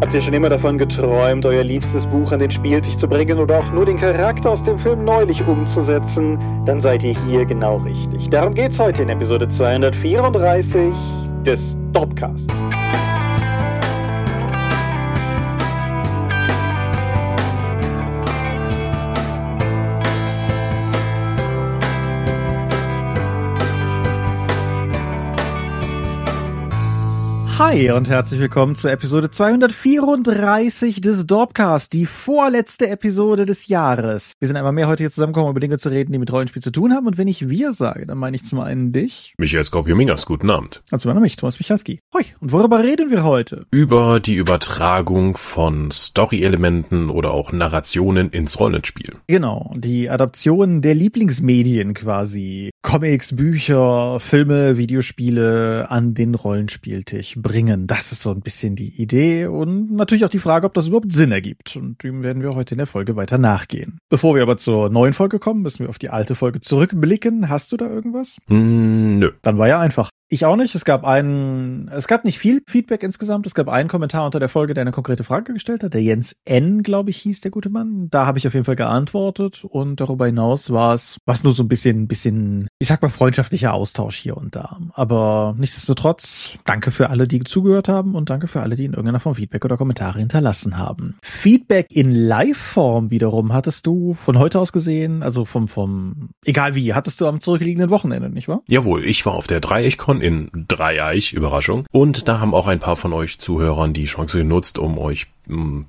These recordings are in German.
Habt ihr schon immer davon geträumt, euer liebstes Buch an den Spieltisch zu bringen oder auch nur den Charakter aus dem Film neulich umzusetzen? Dann seid ihr hier genau richtig. Darum geht's heute in Episode 234 des Dopcasts. Hi und herzlich willkommen zur Episode 234 des Dorpcast, die vorletzte Episode des Jahres. Wir sind einmal mehr heute hier zusammengekommen, um über Dinge zu reden, die mit Rollenspiel zu tun haben. Und wenn ich wir sage, dann meine ich zum einen dich. Michael Skorpio-Mingas, guten Abend. Und zum anderen mich, Thomas Michalski. Hoi. Und worüber reden wir heute? Über die Übertragung von Story-Elementen oder auch Narrationen ins Rollenspiel. Genau, die Adaption der Lieblingsmedien quasi. Comics, Bücher, Filme, Videospiele an den Rollenspieltisch bringen. Das ist so ein bisschen die Idee und natürlich auch die Frage, ob das überhaupt Sinn ergibt. Und dem werden wir heute in der Folge weiter nachgehen. Bevor wir aber zur neuen Folge kommen, müssen wir auf die alte Folge zurückblicken. Hast du da irgendwas? Mm, nö. Dann war ja einfach. Ich auch nicht. Es gab einen, es gab nicht viel Feedback insgesamt. Es gab einen Kommentar unter der Folge, der eine konkrete Frage gestellt hat. Der Jens N, glaube ich, hieß der gute Mann. Da habe ich auf jeden Fall geantwortet. Und darüber hinaus war es, was nur so ein bisschen, bisschen, ich sag mal, freundschaftlicher Austausch hier und da. Aber nichtsdestotrotz, danke für alle, die zugehört haben und danke für alle, die in irgendeiner Form Feedback oder Kommentare hinterlassen haben. Feedback in Live-Form wiederum hattest du von heute aus gesehen, also vom, vom, egal wie, hattest du am zurückliegenden Wochenende, nicht wahr? Jawohl, ich war auf der Dreiechkon in Dreieich, Überraschung. Und da haben auch ein paar von euch Zuhörern die Chance genutzt, um euch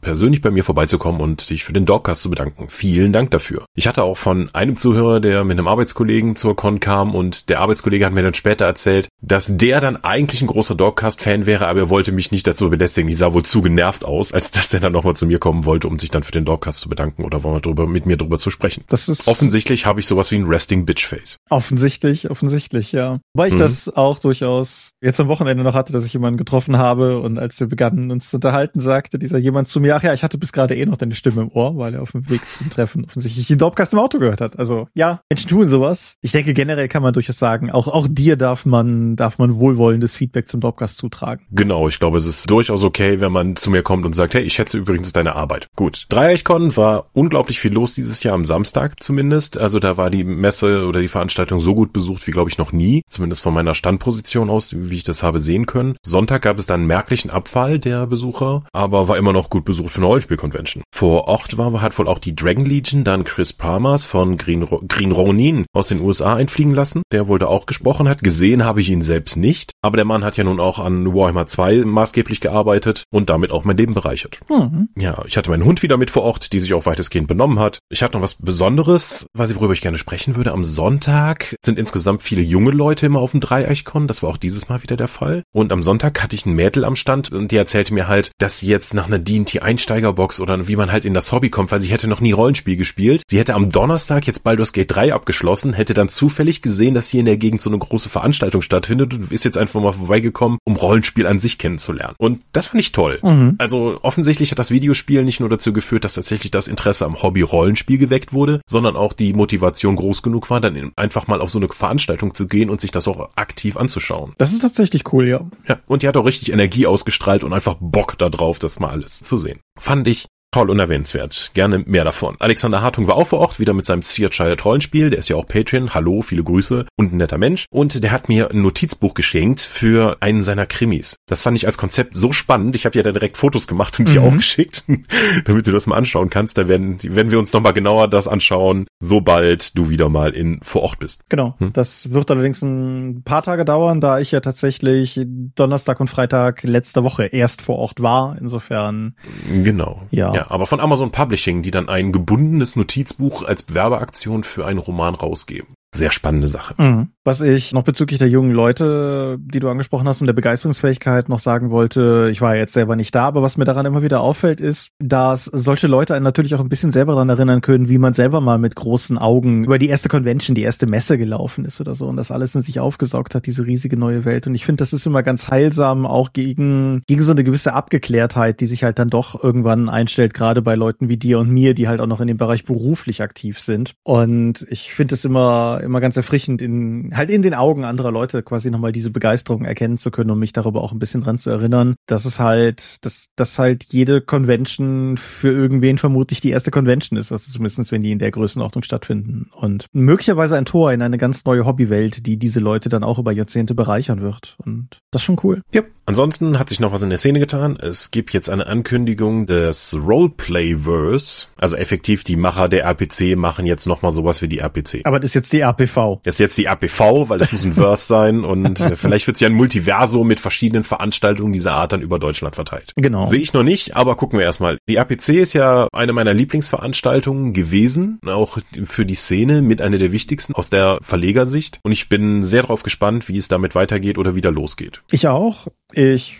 persönlich bei mir vorbeizukommen und sich für den Dogcast zu bedanken. Vielen Dank dafür. Ich hatte auch von einem Zuhörer, der mit einem Arbeitskollegen zur Con kam und der Arbeitskollege hat mir dann später erzählt, dass der dann eigentlich ein großer Dogcast-Fan wäre, aber er wollte mich nicht dazu belästigen. Ich sah wohl zu genervt aus, als dass der dann nochmal zu mir kommen wollte, um sich dann für den Dogcast zu bedanken oder drüber, mit mir drüber zu sprechen. Das ist offensichtlich habe ich sowas wie ein Resting Bitch Face. Offensichtlich, offensichtlich, ja. Weil ich mhm. das auch durchaus jetzt am Wochenende noch hatte, dass ich jemanden getroffen habe und als wir begannen uns zu unterhalten, sagte dieser jemand zu mir, ach ja, ich hatte bis gerade eh noch deine Stimme im Ohr, weil er auf dem Weg zum Treffen offensichtlich den Dopcast im Auto gehört hat. Also ja, Menschen tun sowas. Ich denke, generell kann man durchaus sagen, auch, auch dir darf man, darf man wohlwollendes Feedback zum Dopcast zutragen. Genau, ich glaube, es ist durchaus okay, wenn man zu mir kommt und sagt, hey, ich schätze übrigens deine Arbeit. Gut. Dreieichkon war unglaublich viel los dieses Jahr am Samstag zumindest. Also da war die Messe oder die Veranstaltung so gut besucht wie, glaube ich, noch nie. Zumindest von meiner Standposition aus, wie ich das habe sehen können. Sonntag gab es dann merklichen Abfall der Besucher, aber war immer noch gut besucht für eine Rollenspiel-Convention. Vor Ort war, hat wohl auch die Dragon Legion dann Chris Palmers von Green, Green Ronin aus den USA einfliegen lassen, der wohl da auch gesprochen hat. Gesehen habe ich ihn selbst nicht, aber der Mann hat ja nun auch an Warhammer 2 maßgeblich gearbeitet und damit auch mein Leben bereichert. Mhm. Ja, ich hatte meinen Hund wieder mit vor Ort, die sich auch weitestgehend benommen hat. Ich hatte noch was Besonderes, was worüber ich gerne sprechen würde. Am Sonntag sind insgesamt viele junge Leute immer auf dem Dreieichkon. Das war auch dieses Mal wieder der Fall. Und am Sonntag hatte ich ein Mädel am Stand und die erzählte mir halt, dass sie jetzt nach einer D&T Einsteigerbox oder wie man halt in das Hobby kommt, weil sie hätte noch nie Rollenspiel gespielt. Sie hätte am Donnerstag jetzt Baldur's Gate 3 abgeschlossen, hätte dann zufällig gesehen, dass hier in der Gegend so eine große Veranstaltung stattfindet und ist jetzt einfach mal vorbeigekommen, um Rollenspiel an sich kennenzulernen. Und das fand ich toll. Mhm. Also offensichtlich hat das Videospiel nicht nur dazu geführt, dass tatsächlich das Interesse am Hobby Rollenspiel geweckt wurde, sondern auch die Motivation groß genug war, dann einfach mal auf so eine Veranstaltung zu gehen und sich das auch aktiv anzuschauen. Das ist tatsächlich cool, ja. Ja, und die hat auch richtig Energie ausgestrahlt und einfach Bock da drauf, das mal alles zu sehen. Fand ich Toll und erwähnenswert. Gerne mehr davon. Alexander Hartung war auch vor Ort, wieder mit seinem Sphere Child Rollenspiel. Der ist ja auch Patreon. Hallo, viele Grüße und ein netter Mensch. Und der hat mir ein Notizbuch geschenkt für einen seiner Krimis. Das fand ich als Konzept so spannend. Ich habe ja da direkt Fotos gemacht und die mhm. auch geschickt, damit du das mal anschauen kannst. Da werden, werden wir uns nochmal genauer das anschauen, sobald du wieder mal in vor Ort bist. Genau. Hm? Das wird allerdings ein paar Tage dauern, da ich ja tatsächlich Donnerstag und Freitag letzte Woche erst vor Ort war. Insofern. Genau. Ja. Ja, aber von Amazon Publishing, die dann ein gebundenes Notizbuch als Werbeaktion für einen Roman rausgeben. Sehr spannende Sache. Mhm. Was ich noch bezüglich der jungen Leute, die du angesprochen hast und der Begeisterungsfähigkeit noch sagen wollte, ich war jetzt selber nicht da, aber was mir daran immer wieder auffällt, ist, dass solche Leute einen natürlich auch ein bisschen selber daran erinnern können, wie man selber mal mit großen Augen über die erste Convention, die erste Messe gelaufen ist oder so und das alles in sich aufgesaugt hat, diese riesige neue Welt. Und ich finde, das ist immer ganz heilsam, auch gegen, gegen so eine gewisse Abgeklärtheit, die sich halt dann doch irgendwann einstellt, gerade bei Leuten wie dir und mir, die halt auch noch in dem Bereich beruflich aktiv sind. Und ich finde es immer immer ganz erfrischend in halt in den Augen anderer Leute quasi nochmal diese Begeisterung erkennen zu können und mich darüber auch ein bisschen dran zu erinnern, dass es halt, dass, dass halt jede Convention für irgendwen vermutlich die erste Convention ist, also zumindest wenn die in der Größenordnung stattfinden. Und möglicherweise ein Tor in eine ganz neue Hobbywelt, die diese Leute dann auch über Jahrzehnte bereichern wird. Und das ist schon cool. Ja. Ansonsten hat sich noch was in der Szene getan. Es gibt jetzt eine Ankündigung des Roleplayverse. Also effektiv die Macher der RPC machen jetzt nochmal sowas wie die RPC. Aber das ist jetzt die RPV. Das ist jetzt die RPV, weil es muss ein Verse sein und vielleicht wird es ja ein Multiverso mit verschiedenen Veranstaltungen dieser Art dann über Deutschland verteilt. Genau. Sehe ich noch nicht, aber gucken wir erstmal. Die RPC ist ja eine meiner Lieblingsveranstaltungen gewesen, auch für die Szene mit einer der wichtigsten aus der Verlegersicht. Und ich bin sehr darauf gespannt, wie es damit weitergeht oder wieder losgeht. Ich auch. Ich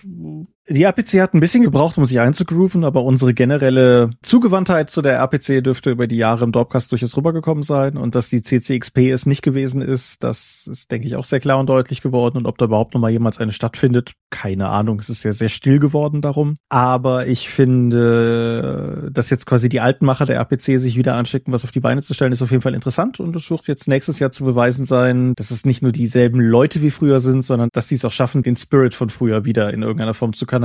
die RPC hat ein bisschen gebraucht, um sich einzugrooven, aber unsere generelle Zugewandtheit zu der RPC dürfte über die Jahre im Dropcast durchaus rübergekommen sein. Und dass die CCXP es nicht gewesen ist, das ist, denke ich, auch sehr klar und deutlich geworden. Und ob da überhaupt noch mal jemals eine stattfindet, keine Ahnung, es ist ja sehr still geworden darum, aber ich finde, dass jetzt quasi die alten Macher der RPC sich wieder anschicken, was auf die Beine zu stellen, ist auf jeden Fall interessant. Und es wird jetzt nächstes Jahr zu beweisen sein, dass es nicht nur dieselben Leute wie früher sind, sondern dass sie es auch schaffen, den Spirit von früher wieder in irgendeiner Form zu kanalisieren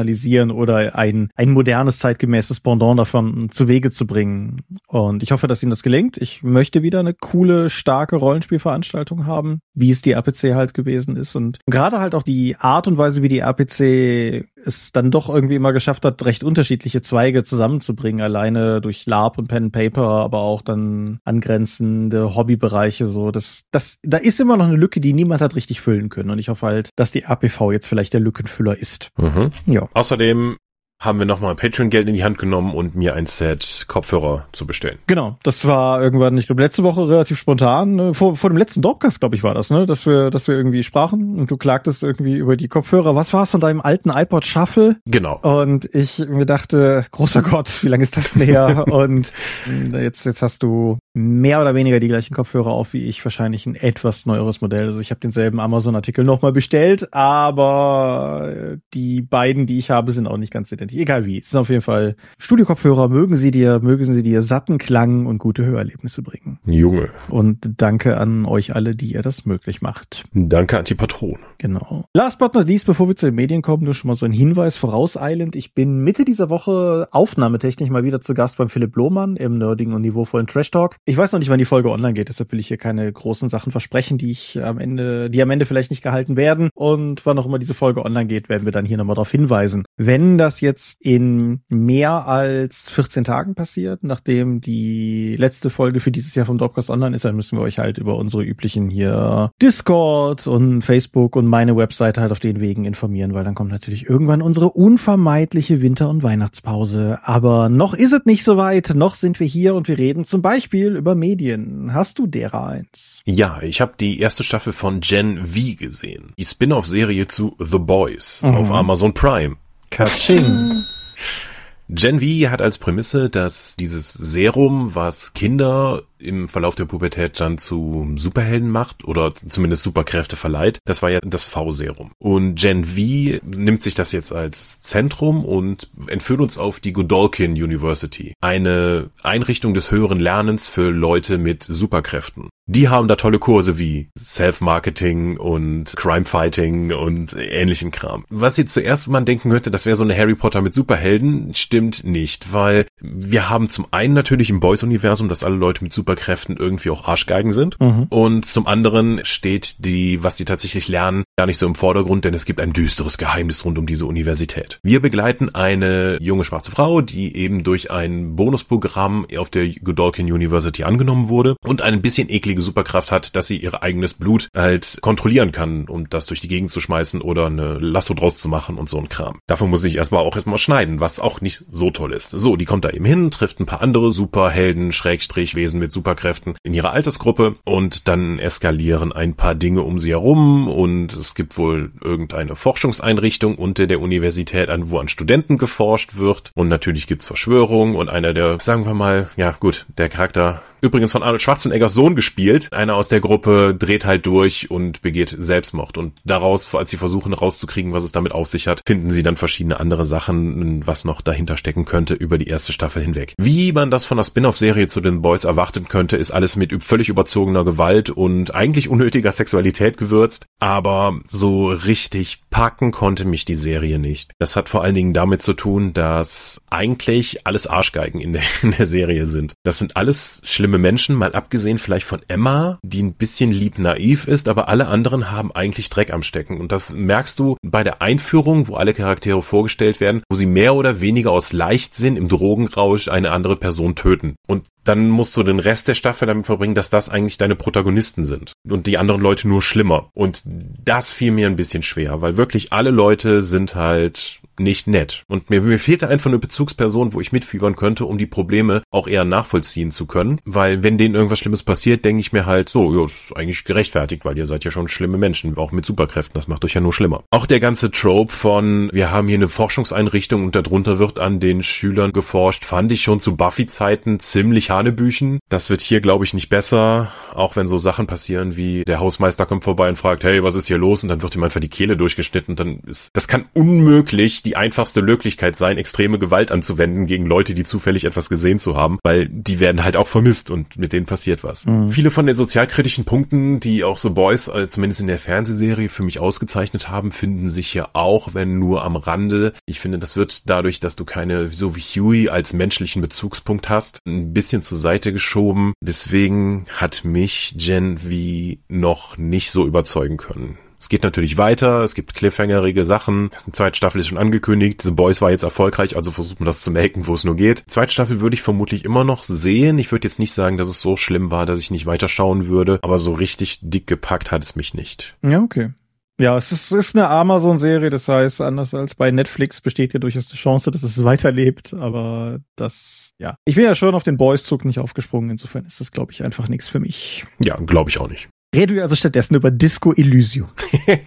oder ein, ein modernes, zeitgemäßes Pendant davon zu Wege zu bringen. Und ich hoffe, dass Ihnen das gelingt. Ich möchte wieder eine coole, starke Rollenspielveranstaltung haben, wie es die RPC halt gewesen ist. Und gerade halt auch die Art und Weise, wie die RPC es dann doch irgendwie immer geschafft hat, recht unterschiedliche Zweige zusammenzubringen, alleine durch LARP und Pen and Paper, aber auch dann angrenzende Hobbybereiche, so. Das, das, da ist immer noch eine Lücke, die niemand hat richtig füllen können. Und ich hoffe halt, dass die RPV jetzt vielleicht der Lückenfüller ist. Mhm. Ja. Außerdem haben wir nochmal Patreon-Geld in die Hand genommen und mir ein Set Kopfhörer zu bestellen. Genau, das war irgendwann, ich glaube, letzte Woche relativ spontan, ne? vor, vor dem letzten Dropcast, glaube ich, war das, ne, dass wir, dass wir irgendwie sprachen und du klagtest irgendwie über die Kopfhörer. Was war es von deinem alten iPod Shuffle? Genau. Und ich mir dachte, großer Gott, wie lange ist das denn her? und jetzt, jetzt hast du mehr oder weniger die gleichen Kopfhörer auf wie ich, wahrscheinlich ein etwas neueres Modell. Also ich habe denselben Amazon-Artikel nochmal bestellt, aber die beiden, die ich habe, sind auch nicht ganz identisch. Egal wie. Es sind auf jeden Fall Studio-Kopfhörer. Mögen sie dir, mögen sie dir satten Klang und gute Hörerlebnisse bringen. Junge. Und danke an euch alle, die ihr das möglich macht. Danke an die Patronen. Genau. Last but not least, bevor wir zu den Medien kommen, nur schon mal so ein Hinweis vorauseilend. Ich bin Mitte dieser Woche aufnahmetechnisch mal wieder zu Gast beim Philipp Lohmann im nerdigen und niveauvollen Trash Talk. Ich weiß noch nicht, wann die Folge online geht, deshalb will ich hier keine großen Sachen versprechen, die ich am Ende, die am Ende vielleicht nicht gehalten werden. Und wann auch immer diese Folge online geht, werden wir dann hier nochmal darauf hinweisen. Wenn das jetzt in mehr als 14 Tagen passiert, nachdem die letzte Folge für dieses Jahr vom Dropcast online ist, dann müssen wir euch halt über unsere üblichen hier Discord und Facebook und meine Webseite halt auf den Wegen informieren, weil dann kommt natürlich irgendwann unsere unvermeidliche Winter- und Weihnachtspause. Aber noch ist es nicht so weit, noch sind wir hier und wir reden zum Beispiel über Medien. Hast du derer eins? Ja, ich habe die erste Staffel von Gen V gesehen. Die Spin-off-Serie zu The Boys mhm. auf Amazon Prime. Katsching. Gen V hat als Prämisse, dass dieses Serum, was Kinder im Verlauf der Pubertät dann zu Superhelden macht oder zumindest Superkräfte verleiht. Das war ja das V-Serum. Und Gen V nimmt sich das jetzt als Zentrum und entführt uns auf die Godolkin University. Eine Einrichtung des höheren Lernens für Leute mit Superkräften. Die haben da tolle Kurse wie Self-Marketing und Crime-Fighting und ähnlichen Kram. Was jetzt zuerst man denken könnte, das wäre so eine Harry Potter mit Superhelden, stimmt nicht, weil wir haben zum einen natürlich im Boys-Universum, dass alle Leute mit Superkräften irgendwie auch Arschgeigen sind. Mhm. Und zum anderen steht die, was die tatsächlich lernen, gar nicht so im Vordergrund, denn es gibt ein düsteres Geheimnis rund um diese Universität. Wir begleiten eine junge schwarze Frau, die eben durch ein Bonusprogramm auf der Godolkin University angenommen wurde und ein bisschen eklige Superkraft hat, dass sie ihr eigenes Blut halt kontrollieren kann, um das durch die Gegend zu schmeißen oder eine Lasso draus zu machen und so ein Kram. Dafür muss ich erstmal auch erstmal schneiden, was auch nicht so toll ist. So, die kommt da eben hin, trifft ein paar andere Superhelden, Schrägstrich, Wesen mit Superkräften in ihrer Altersgruppe und dann eskalieren ein paar Dinge um sie herum und es gibt wohl irgendeine Forschungseinrichtung unter der Universität, an wo an Studenten geforscht wird und natürlich gibt's Verschwörungen und einer der, sagen wir mal, ja gut, der Charakter übrigens von Arnold Schwarzeneggers Sohn gespielt. Einer aus der Gruppe dreht halt durch und begeht Selbstmord. Und daraus, als sie versuchen rauszukriegen, was es damit auf sich hat, finden sie dann verschiedene andere Sachen, was noch dahinter stecken könnte über die erste Staffel hinweg. Wie man das von der Spin-off-Serie zu den Boys erwartet, enden könnte, ist alles mit völlig überzogener Gewalt und eigentlich unnötiger Sexualität gewürzt. Aber so richtig packen konnte mich die Serie nicht. Das hat vor allen Dingen damit zu tun, dass eigentlich alles Arschgeigen in der, in der Serie sind. Das sind alles schlimme Menschen, mal abgesehen vielleicht von Emma, die ein bisschen lieb naiv ist, aber alle anderen haben eigentlich Dreck am Stecken. Und das merkst du bei der Einführung, wo alle Charaktere vorgestellt werden, wo sie mehr oder weniger aus Leichtsinn im Drogenrausch eine andere Person töten. Und dann musst du den Rest der Staffel damit verbringen, dass das eigentlich deine Protagonisten sind und die anderen Leute nur schlimmer. Und das fiel mir ein bisschen schwer, weil wirklich alle Leute sind halt nicht nett. Und mir, mir fehlte einfach eine Bezugsperson, wo ich mitfiebern könnte, um die Probleme auch eher nachvollziehen zu können. Weil wenn denen irgendwas Schlimmes passiert, denke ich mir halt, so, ja, ist eigentlich gerechtfertigt, weil ihr seid ja schon schlimme Menschen, auch mit Superkräften. Das macht euch ja nur schlimmer. Auch der ganze Trope von, wir haben hier eine Forschungseinrichtung und darunter wird an den Schülern geforscht, fand ich schon zu Buffy-Zeiten ziemlich Hanebüchen. Das wird hier, glaube ich, nicht besser. Auch wenn so Sachen passieren wie der Hausmeister kommt vorbei und fragt, hey, was ist hier los? Und dann wird ihm einfach die Kehle durchgeschnitten. dann ist, das kann unmöglich die einfachste Möglichkeit sein, extreme Gewalt anzuwenden gegen Leute, die zufällig etwas gesehen zu haben, weil die werden halt auch vermisst und mit denen passiert was. Mhm. Viele von den sozialkritischen Punkten, die auch so Boys, äh, zumindest in der Fernsehserie, für mich ausgezeichnet haben, finden sich hier auch, wenn nur am Rande. Ich finde, das wird dadurch, dass du keine, so wie Huey als menschlichen Bezugspunkt hast, ein bisschen zur Seite geschoben. Deswegen hat mich Gen V noch nicht so überzeugen können. Es geht natürlich weiter, es gibt cliffhangerige Sachen. Die zweite Staffel ist schon angekündigt. The Boys war jetzt erfolgreich, also versucht man das zu melken, wo es nur geht. Die zweite Staffel würde ich vermutlich immer noch sehen. Ich würde jetzt nicht sagen, dass es so schlimm war, dass ich nicht weiterschauen würde, aber so richtig dick gepackt hat es mich nicht. Ja, okay. Ja, es ist, ist eine Amazon-Serie, das heißt, anders als bei Netflix besteht ja durchaus die Chance, dass es weiterlebt, aber das, ja. Ich bin ja schon auf den Boys-Zug nicht aufgesprungen, insofern ist das, glaube ich, einfach nichts für mich. Ja, glaube ich auch nicht. Reden wir also stattdessen über Disco Elysium.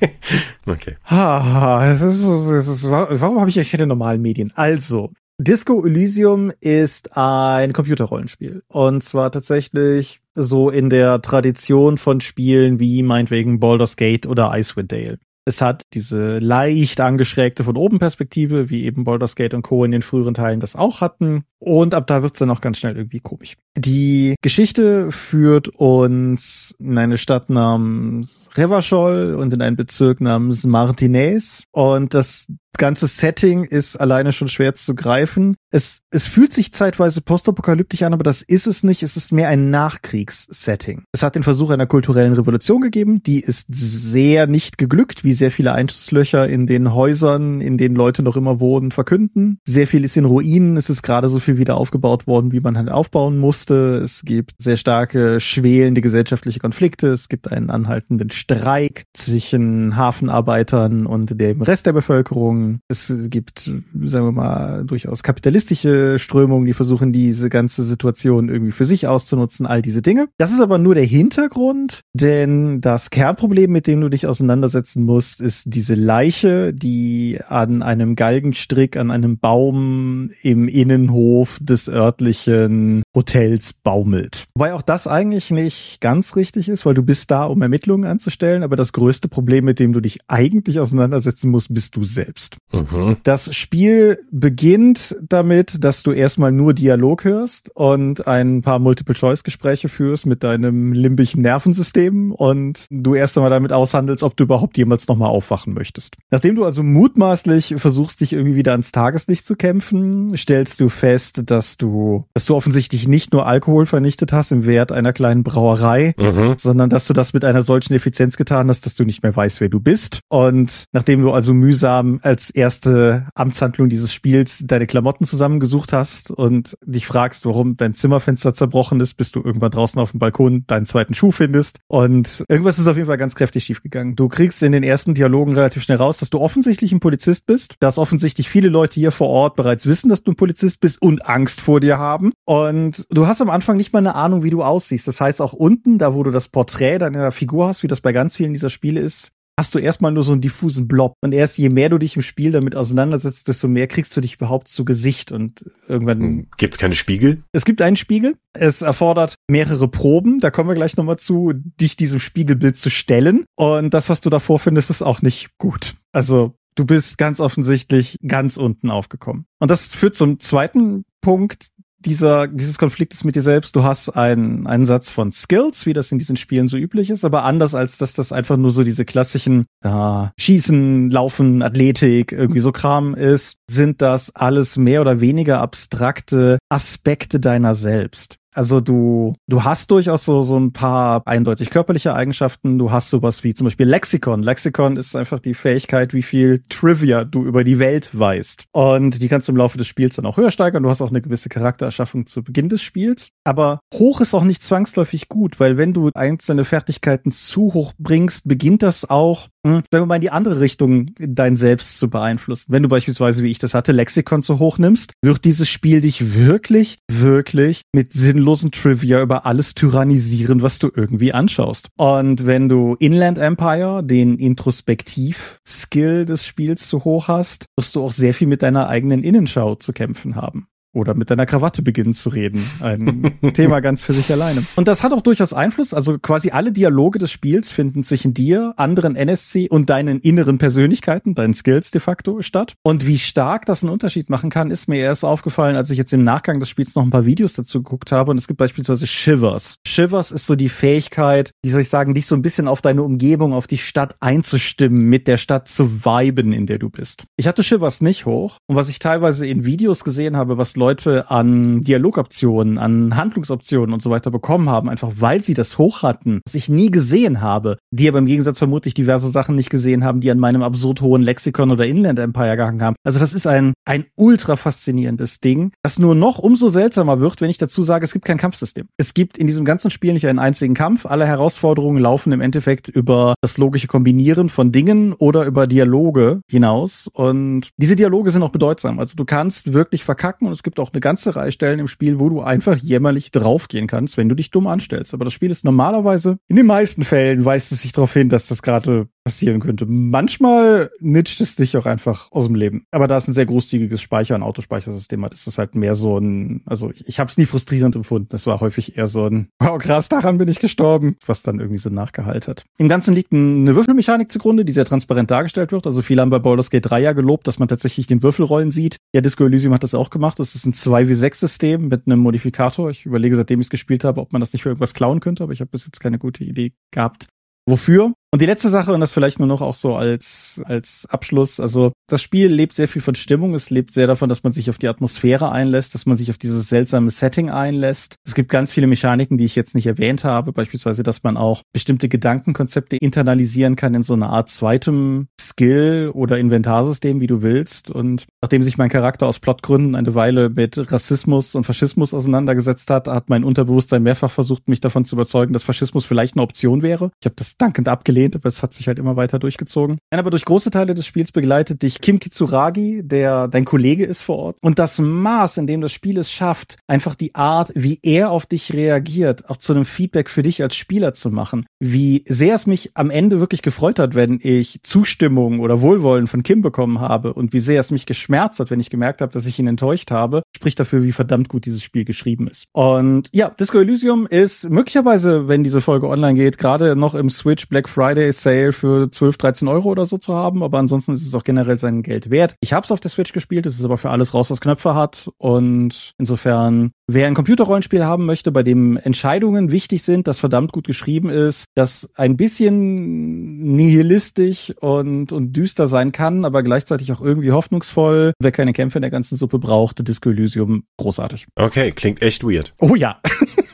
okay. Ah, es ist, es ist, warum habe ich eigentlich keine normalen Medien? Also, Disco Elysium ist ein Computerrollenspiel. Und zwar tatsächlich so in der Tradition von Spielen wie meinetwegen Baldur's Gate oder Icewind Dale. Es hat diese leicht angeschrägte von oben Perspektive, wie eben Baldur's Gate und Co. in den früheren Teilen das auch hatten. Und ab da wird's dann auch ganz schnell irgendwie komisch. Die Geschichte führt uns in eine Stadt namens Revachol und in einen Bezirk namens Martinez. Und das ganze Setting ist alleine schon schwer zu greifen. Es, es fühlt sich zeitweise postapokalyptisch an, aber das ist es nicht. Es ist mehr ein Nachkriegssetting. Es hat den Versuch einer kulturellen Revolution gegeben. Die ist sehr nicht geglückt, wie sehr viele Einschusslöcher in den Häusern, in denen Leute noch immer wohnen, verkünden. Sehr viel ist in Ruinen. Es ist gerade so viel wieder aufgebaut worden, wie man halt aufbauen musste. Es gibt sehr starke, schwelende gesellschaftliche Konflikte. Es gibt einen anhaltenden Streik zwischen Hafenarbeitern und dem Rest der Bevölkerung es gibt, sagen wir mal, durchaus kapitalistische Strömungen, die versuchen, diese ganze Situation irgendwie für sich auszunutzen, all diese Dinge. Das ist aber nur der Hintergrund, denn das Kernproblem, mit dem du dich auseinandersetzen musst, ist diese Leiche, die an einem Galgenstrick, an einem Baum im Innenhof des örtlichen Hotels baumelt. Wobei auch das eigentlich nicht ganz richtig ist, weil du bist da, um Ermittlungen anzustellen, aber das größte Problem, mit dem du dich eigentlich auseinandersetzen musst, bist du selbst. Mhm. Das Spiel beginnt damit, dass du erstmal nur Dialog hörst und ein paar Multiple-Choice-Gespräche führst mit deinem limbischen Nervensystem und du erst einmal damit aushandelst, ob du überhaupt jemals nochmal aufwachen möchtest. Nachdem du also mutmaßlich versuchst, dich irgendwie wieder ans Tageslicht zu kämpfen, stellst du fest, dass du, dass du offensichtlich nicht nur Alkohol vernichtet hast im Wert einer kleinen Brauerei, mhm. sondern dass du das mit einer solchen Effizienz getan hast, dass du nicht mehr weißt, wer du bist. Und nachdem du also mühsam als als erste Amtshandlung dieses Spiels deine Klamotten zusammengesucht hast und dich fragst, warum dein Zimmerfenster zerbrochen ist, bis du irgendwann draußen auf dem Balkon deinen zweiten Schuh findest. Und irgendwas ist auf jeden Fall ganz kräftig schiefgegangen. Du kriegst in den ersten Dialogen relativ schnell raus, dass du offensichtlich ein Polizist bist, dass offensichtlich viele Leute hier vor Ort bereits wissen, dass du ein Polizist bist und Angst vor dir haben. Und du hast am Anfang nicht mal eine Ahnung, wie du aussiehst. Das heißt, auch unten, da wo du das Porträt deiner Figur hast, wie das bei ganz vielen dieser Spiele ist, hast du erstmal nur so einen diffusen Blob. Und erst je mehr du dich im Spiel damit auseinandersetzt, desto mehr kriegst du dich überhaupt zu Gesicht. Und irgendwann. Hm, Gibt es keine Spiegel? Es gibt einen Spiegel. Es erfordert mehrere Proben, da kommen wir gleich nochmal zu, dich diesem Spiegelbild zu stellen. Und das, was du davor findest, ist auch nicht gut. Also du bist ganz offensichtlich ganz unten aufgekommen. Und das führt zum zweiten Punkt, dieser, dieses Konfliktes mit dir selbst. Du hast einen, einen Satz von Skills, wie das in diesen Spielen so üblich ist, aber anders als dass das einfach nur so diese klassischen äh, Schießen, Laufen, Athletik, irgendwie so Kram ist, sind das alles mehr oder weniger abstrakte Aspekte deiner selbst. Also du, du hast durchaus so, so ein paar eindeutig körperliche Eigenschaften. Du hast sowas wie zum Beispiel Lexikon. Lexikon ist einfach die Fähigkeit, wie viel Trivia du über die Welt weißt. Und die kannst du im Laufe des Spiels dann auch höher steigern. Du hast auch eine gewisse Charaktererschaffung zu Beginn des Spiels. Aber hoch ist auch nicht zwangsläufig gut, weil wenn du einzelne Fertigkeiten zu hoch bringst, beginnt das auch hm, sagen wir mal, in die andere Richtung dein Selbst zu beeinflussen. Wenn du beispielsweise, wie ich das hatte, Lexikon zu hoch nimmst, wird dieses Spiel dich wirklich, wirklich mit sinnlosen Trivia über alles tyrannisieren, was du irgendwie anschaust. Und wenn du Inland Empire, den Introspektiv-Skill des Spiels zu hoch hast, wirst du auch sehr viel mit deiner eigenen Innenschau zu kämpfen haben oder mit deiner Krawatte beginnen zu reden. Ein Thema ganz für sich alleine. Und das hat auch durchaus Einfluss. Also quasi alle Dialoge des Spiels finden zwischen dir, anderen NSC und deinen inneren Persönlichkeiten, deinen Skills de facto statt. Und wie stark das einen Unterschied machen kann, ist mir erst aufgefallen, als ich jetzt im Nachgang des Spiels noch ein paar Videos dazu geguckt habe. Und es gibt beispielsweise Shivers. Shivers ist so die Fähigkeit, wie soll ich sagen, dich so ein bisschen auf deine Umgebung, auf die Stadt einzustimmen, mit der Stadt zu viben, in der du bist. Ich hatte Shivers nicht hoch. Und was ich teilweise in Videos gesehen habe, was Leute Leute an Dialogoptionen, an Handlungsoptionen und so weiter bekommen haben, einfach weil sie das hoch hatten, was ich nie gesehen habe, die aber im Gegensatz vermutlich diverse Sachen nicht gesehen haben, die an meinem absurd hohen Lexikon oder Inland Empire gehangen haben. Also das ist ein, ein ultra faszinierendes Ding, das nur noch umso seltsamer wird, wenn ich dazu sage, es gibt kein Kampfsystem. Es gibt in diesem ganzen Spiel nicht einen einzigen Kampf. Alle Herausforderungen laufen im Endeffekt über das logische Kombinieren von Dingen oder über Dialoge hinaus. Und diese Dialoge sind auch bedeutsam. Also du kannst wirklich verkacken und es gibt auch eine ganze Reihe Stellen im Spiel, wo du einfach jämmerlich draufgehen kannst, wenn du dich dumm anstellst. Aber das Spiel ist normalerweise, in den meisten Fällen weist es sich darauf hin, dass das gerade passieren könnte. Manchmal nitscht es dich auch einfach aus dem Leben. Aber da es ein sehr großzügiges Speicher- und Autospeichersystem hat, ist es halt mehr so ein, also ich, ich habe es nie frustrierend empfunden. Das war häufig eher so ein, wow, krass, daran bin ich gestorben, was dann irgendwie so nachgehalt hat. Im Ganzen liegt eine Würfelmechanik zugrunde, die sehr transparent dargestellt wird. Also viele haben bei Baldur's Gate 3 ja gelobt, dass man tatsächlich den Würfelrollen sieht. Ja, Disco Elysium hat das auch gemacht. Das ist ein 2W6-System mit einem Modifikator. Ich überlege, seitdem ich es gespielt habe, ob man das nicht für irgendwas klauen könnte, aber ich habe bis jetzt keine gute Idee gehabt. Wofür? Und die letzte Sache, und das vielleicht nur noch auch so als, als Abschluss, also das Spiel lebt sehr viel von Stimmung, es lebt sehr davon, dass man sich auf die Atmosphäre einlässt, dass man sich auf dieses seltsame Setting einlässt. Es gibt ganz viele Mechaniken, die ich jetzt nicht erwähnt habe, beispielsweise, dass man auch bestimmte Gedankenkonzepte internalisieren kann in so einer Art zweitem Skill oder Inventarsystem, wie du willst. Und nachdem sich mein Charakter aus Plotgründen eine Weile mit Rassismus und Faschismus auseinandergesetzt hat, hat mein Unterbewusstsein mehrfach versucht, mich davon zu überzeugen, dass Faschismus vielleicht eine Option wäre. Ich habe das dankend abgelehnt abgelehnt, aber es hat sich halt immer weiter durchgezogen. Nein, aber durch große Teile des Spiels begleitet dich Kim Kitsuragi, der dein Kollege ist vor Ort. Und das Maß, in dem das Spiel es schafft, einfach die Art, wie er auf dich reagiert, auch zu einem Feedback für dich als Spieler zu machen. Wie sehr es mich am Ende wirklich gefreut hat, wenn ich Zustimmung oder Wohlwollen von Kim bekommen habe und wie sehr es mich geschmerzt hat, wenn ich gemerkt habe, dass ich ihn enttäuscht habe, spricht dafür, wie verdammt gut dieses Spiel geschrieben ist. Und ja, Disco Elysium ist möglicherweise, wenn diese Folge online geht, gerade noch im Switch Black Friday Friday Sale für 12, 13 Euro oder so zu haben, aber ansonsten ist es auch generell sein Geld wert. Ich habe es auf der Switch gespielt, es ist aber für alles raus, was Knöpfe hat und insofern, wer ein Computerrollenspiel haben möchte, bei dem Entscheidungen wichtig sind, das verdammt gut geschrieben ist, das ein bisschen nihilistisch und, und düster sein kann, aber gleichzeitig auch irgendwie hoffnungsvoll. Wer keine Kämpfe in der ganzen Suppe braucht, Disco Elysium, großartig. Okay, klingt echt weird. Oh ja.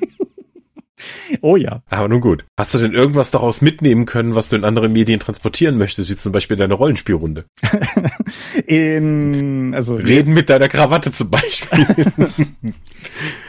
Oh ja. Aber nun gut. Hast du denn irgendwas daraus mitnehmen können, was du in andere Medien transportieren möchtest, wie zum Beispiel deine Rollenspielrunde? in, also. Reden mit deiner Krawatte zum Beispiel.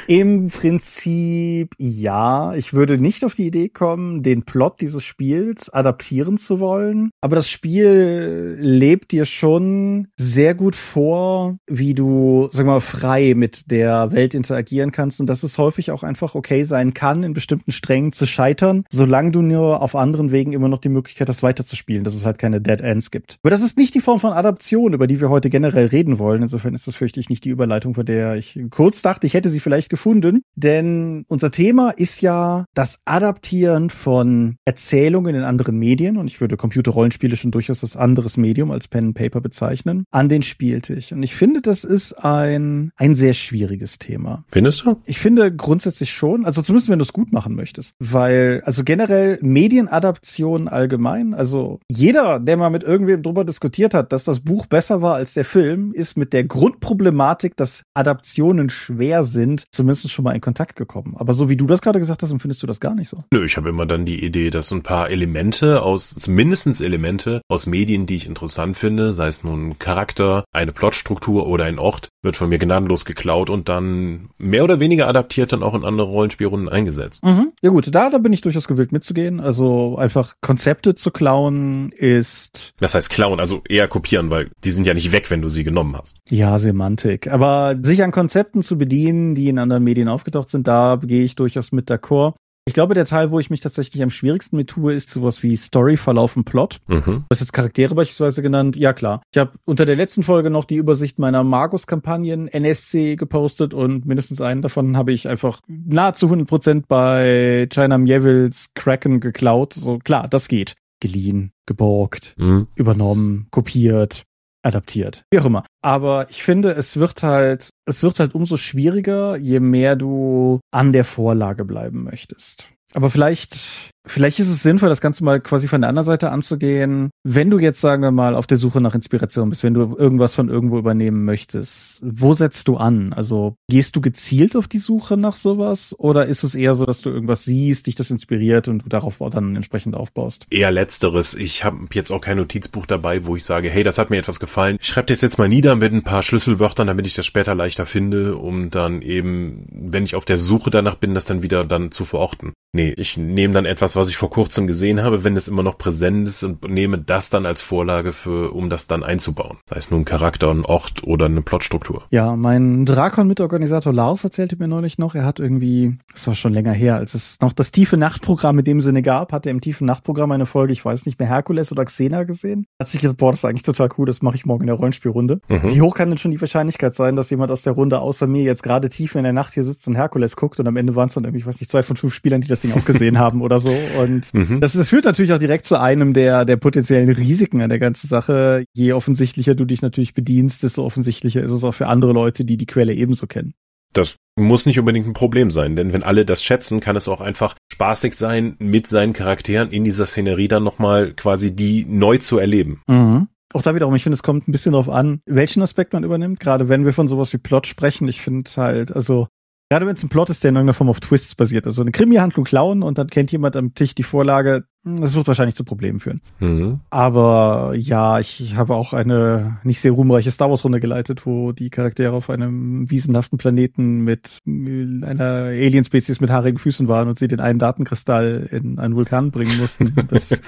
Im Prinzip ja. Ich würde nicht auf die Idee kommen, den Plot dieses Spiels adaptieren zu wollen. Aber das Spiel lebt dir schon sehr gut vor, wie du, sag mal, frei mit der Welt interagieren kannst und dass es häufig auch einfach okay sein kann, in bestimmten Strängen zu scheitern, solange du nur auf anderen Wegen immer noch die Möglichkeit hast, weiterzuspielen, dass es halt keine Dead Ends gibt. Aber das ist nicht die Form von Adaption, über die wir heute generell reden wollen. Insofern ist das fürchte ich nicht die Überleitung, von der ich kurz dachte, ich hätte sie vielleicht gefunden, denn unser Thema ist ja das Adaptieren von Erzählungen in anderen Medien und ich würde Computerrollenspiele schon durchaus als anderes Medium als Pen and Paper bezeichnen, an den Spieltisch. Und ich finde, das ist ein, ein sehr schwieriges Thema. Findest du? Ich finde grundsätzlich schon, also zumindest wenn du es gut machen möchtest, weil, also generell Medienadaption allgemein, also jeder, der mal mit irgendwem drüber diskutiert hat, dass das Buch besser war als der Film, ist mit der Grundproblematik, dass Adaptionen schwer sind, zumindest schon mal in Kontakt gekommen. Aber so wie du das gerade gesagt hast, empfindest du das gar nicht so. Nö, ich habe immer dann die Idee, dass ein paar Elemente aus, mindestens Elemente aus Medien, die ich interessant finde, sei es nun Charakter, eine Plotstruktur oder ein Ort, wird von mir gnadenlos geklaut und dann mehr oder weniger adaptiert dann auch in andere Rollenspielrunden eingesetzt. Mhm. Ja gut, da, da bin ich durchaus gewillt mitzugehen. Also einfach Konzepte zu klauen ist. Das heißt klauen, also eher kopieren, weil die sind ja nicht weg, wenn du sie genommen hast. Ja, Semantik. Aber sich an Konzepten zu bedienen, die in anderen Medien aufgetaucht sind, da gehe ich durchaus mit d'accord. Ich glaube, der Teil, wo ich mich tatsächlich am schwierigsten mit tue, ist sowas wie Story, Verlauf und Plot. Mhm. Du hast jetzt Charaktere beispielsweise genannt. Ja, klar. Ich habe unter der letzten Folge noch die Übersicht meiner Magus-Kampagnen NSC gepostet und mindestens einen davon habe ich einfach nahezu 100% bei China Mievils Kraken geklaut. So, klar, das geht. Geliehen, geborgt, mhm. übernommen, kopiert, adaptiert. Wie auch immer. Aber ich finde, es wird halt, es wird halt umso schwieriger, je mehr du an der Vorlage bleiben möchtest. Aber vielleicht Vielleicht ist es sinnvoll, das Ganze mal quasi von der anderen Seite anzugehen. Wenn du jetzt, sagen wir mal, auf der Suche nach Inspiration bist, wenn du irgendwas von irgendwo übernehmen möchtest, wo setzt du an? Also gehst du gezielt auf die Suche nach sowas oder ist es eher so, dass du irgendwas siehst, dich das inspiriert und du darauf dann entsprechend aufbaust? Eher letzteres. Ich habe jetzt auch kein Notizbuch dabei, wo ich sage, hey, das hat mir etwas gefallen. Ich schreibe das jetzt mal nieder mit ein paar Schlüsselwörtern, damit ich das später leichter finde, um dann eben, wenn ich auf der Suche danach bin, das dann wieder dann zu verorten. Nee, ich nehme dann etwas, was ich vor kurzem gesehen habe, wenn es immer noch präsent ist und nehme das dann als Vorlage für, um das dann einzubauen. Sei es nun ein Charakter, ein Ort oder eine Plotstruktur. Ja, mein Drakon-Mitorganisator Lars erzählte mir neulich noch, er hat irgendwie, das war schon länger her, als es noch das tiefe Nachtprogramm in dem Sinne gab, hat er im tiefen Nachtprogramm eine Folge, ich weiß nicht mehr, Herkules oder Xena gesehen. Hat sich gesagt, boah, das ist eigentlich total cool, das mache ich morgen in der Rollenspielrunde. Mhm. Wie hoch kann denn schon die Wahrscheinlichkeit sein, dass jemand aus der Runde außer mir jetzt gerade tief in der Nacht hier sitzt und Herkules guckt und am Ende waren es dann irgendwie, ich weiß nicht, zwei von fünf Spielern, die das Ding auch gesehen haben oder so. Und mhm. das, das führt natürlich auch direkt zu einem der, der potenziellen Risiken an der ganzen Sache. Je offensichtlicher du dich natürlich bedienst, desto offensichtlicher ist es auch für andere Leute, die die Quelle ebenso kennen. Das muss nicht unbedingt ein Problem sein, denn wenn alle das schätzen, kann es auch einfach spaßig sein, mit seinen Charakteren in dieser Szenerie dann nochmal quasi die neu zu erleben. Mhm. Auch da wiederum, ich finde, es kommt ein bisschen darauf an, welchen Aspekt man übernimmt. Gerade wenn wir von sowas wie Plot sprechen, ich finde halt, also Gerade wenn es ein Plot ist, der in irgendeiner Form auf Twists basiert. Also eine Krimi-Handlung klauen und dann kennt jemand am Tisch die Vorlage, hm, das wird wahrscheinlich zu Problemen führen. Mhm. Aber ja, ich, ich habe auch eine nicht sehr ruhmreiche Star Wars-Runde geleitet, wo die Charaktere auf einem wiesenhaften Planeten mit einer Alien-Spezies mit haarigen Füßen waren und sie den einen Datenkristall in einen Vulkan bringen mussten. Das,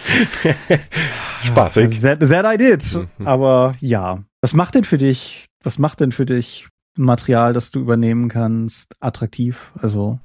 Spaßig. That, that I did. Mhm. Aber ja. Was macht denn für dich, was macht denn für dich Material, das du übernehmen kannst, attraktiv? Also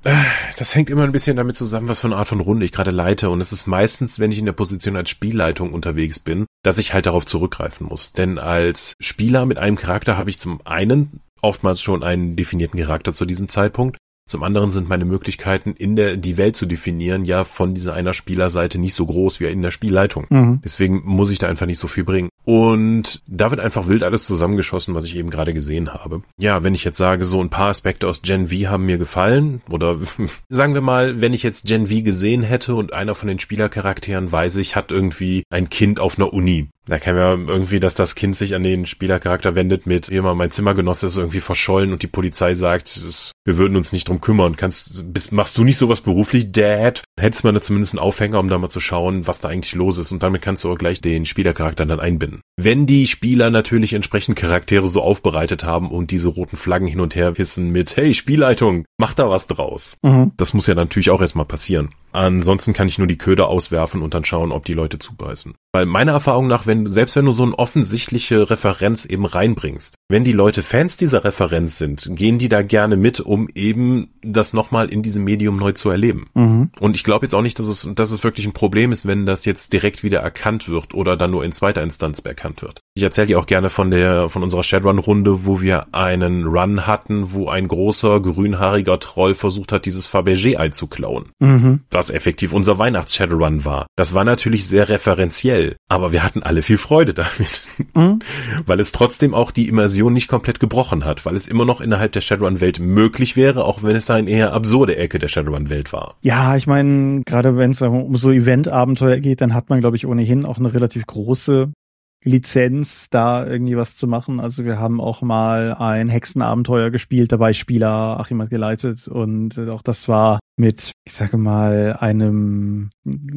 das hängt immer ein bisschen damit zusammen, was für eine Art von Runde ich gerade leite. Und es ist meistens, wenn ich in der Position als Spielleitung unterwegs bin, dass ich halt darauf zurückgreifen muss. Denn als Spieler mit einem Charakter habe ich zum einen oftmals schon einen definierten Charakter zu diesem Zeitpunkt. Zum anderen sind meine Möglichkeiten, in der die Welt zu definieren, ja von dieser einer Spielerseite nicht so groß wie in der Spielleitung. Mhm. Deswegen muss ich da einfach nicht so viel bringen. Und da wird einfach wild alles zusammengeschossen, was ich eben gerade gesehen habe. Ja, wenn ich jetzt sage, so ein paar Aspekte aus Gen V haben mir gefallen, oder sagen wir mal, wenn ich jetzt Gen V gesehen hätte und einer von den Spielercharakteren weiß ich, hat irgendwie ein Kind auf einer Uni. Da kann ja irgendwie, dass das Kind sich an den Spielercharakter wendet mit, immer mein Zimmergenosse ist irgendwie verschollen und die Polizei sagt, wir würden uns nicht drum kümmern. Kannst, bist, machst du nicht sowas beruflich, Dad? Hättest man da zumindest einen Aufhänger, um da mal zu schauen, was da eigentlich los ist. Und damit kannst du auch gleich den Spielercharakter dann einbinden. Wenn die Spieler natürlich entsprechend Charaktere so aufbereitet haben und diese roten Flaggen hin und her hissen mit, hey, Spielleitung, mach da was draus. Mhm. Das muss ja natürlich auch erstmal passieren. Ansonsten kann ich nur die Köder auswerfen und dann schauen, ob die Leute zubeißen. Weil meiner Erfahrung nach, wenn, selbst wenn du so eine offensichtliche Referenz eben reinbringst, wenn die Leute Fans dieser Referenz sind, gehen die da gerne mit, um eben das nochmal in diesem Medium neu zu erleben. Mhm. Und ich glaube jetzt auch nicht, dass es, dass es wirklich ein Problem ist, wenn das jetzt direkt wieder erkannt wird oder dann nur in zweiter Instanz erkannt wird. Ich erzähle dir auch gerne von der, von unserer Shadowrun-Runde, wo wir einen Run hatten, wo ein großer, grünhaariger Troll versucht hat, dieses Fabergé einzuklauen. Mhm. Was effektiv unser Weihnachts-Shadowrun war. Das war natürlich sehr referenziell, aber wir hatten alle viel Freude damit. Mhm. weil es trotzdem auch die Immersion nicht komplett gebrochen hat, weil es immer noch innerhalb der Shadowrun-Welt möglich wäre, auch wenn es eine eher absurde Ecke der Shadowrun-Welt war. Ja, ich meine, gerade wenn es um so Event-Abenteuer geht, dann hat man, glaube ich, ohnehin auch eine relativ große Lizenz, da irgendwie was zu machen. Also wir haben auch mal ein Hexenabenteuer gespielt, dabei Spieler Achim hat geleitet und auch das war mit, ich sage mal, einem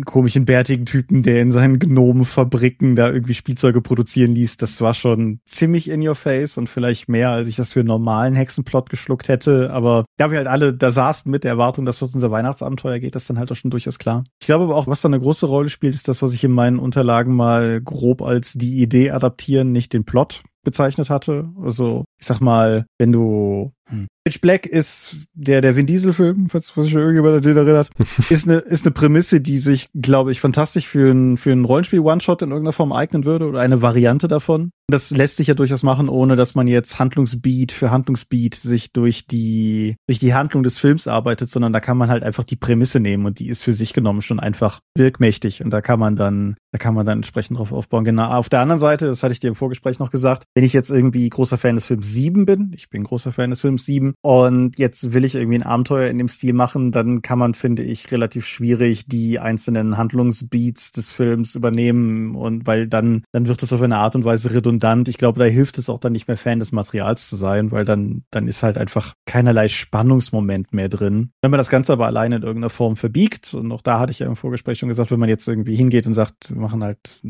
komischen bärtigen Typen, der in seinen Gnomenfabriken da irgendwie Spielzeuge produzieren ließ. Das war schon ziemlich in your face und vielleicht mehr, als ich das für einen normalen Hexenplot geschluckt hätte. Aber da wir halt alle da saßen mit der Erwartung, dass es unser Weihnachtsabenteuer geht, das dann halt auch schon durchaus klar. Ich glaube aber auch, was da eine große Rolle spielt, ist das, was ich in meinen Unterlagen mal grob als die Idee adaptieren, nicht den Plot bezeichnet hatte. Also, ich sag mal, wenn du hm. Pitch Black ist der, der Vin Diesel-Film, was, was sich irgendjemand an den erinnert, ist eine, ist eine Prämisse, die sich, glaube ich, fantastisch für ein, für ein Rollenspiel-One-Shot in irgendeiner Form eignen würde oder eine Variante davon. Das lässt sich ja durchaus machen, ohne dass man jetzt Handlungsbeat für Handlungsbeat sich durch die, durch die Handlung des Films arbeitet, sondern da kann man halt einfach die Prämisse nehmen und die ist für sich genommen schon einfach wirkmächtig und da kann man dann, da kann man dann entsprechend drauf aufbauen. Genau. Auf der anderen Seite, das hatte ich dir im Vorgespräch noch gesagt, wenn ich jetzt irgendwie großer Fan des Films 7 bin, ich bin großer Fan des Films 7, und jetzt will ich irgendwie ein Abenteuer in dem Stil machen, dann kann man, finde ich, relativ schwierig die einzelnen Handlungsbeats des Films übernehmen und weil dann, dann wird es auf eine Art und Weise redundant. Ich glaube, da hilft es auch dann nicht mehr Fan des Materials zu sein, weil dann, dann ist halt einfach keinerlei Spannungsmoment mehr drin. Wenn man das Ganze aber alleine in irgendeiner Form verbiegt, und auch da hatte ich ja im Vorgespräch schon gesagt, wenn man jetzt irgendwie hingeht und sagt, wir machen halt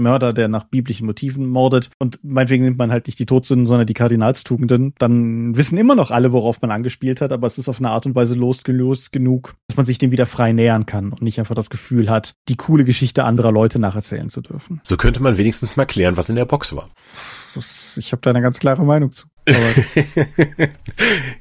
Mörder, der nach biblischen Motiven mordet und meinetwegen nimmt man halt nicht die Todsünden, sondern die Kardinalstugenden, dann wissen immer noch alle, worauf man angespielt hat, aber es ist auf eine Art und Weise losgelöst genug, dass man sich dem wieder frei nähern kann und nicht einfach das Gefühl hat, die coole Geschichte anderer Leute nacherzählen zu dürfen. So könnte man wenigstens mal klären, was in der Box war. Ich habe da eine ganz klare Meinung zu.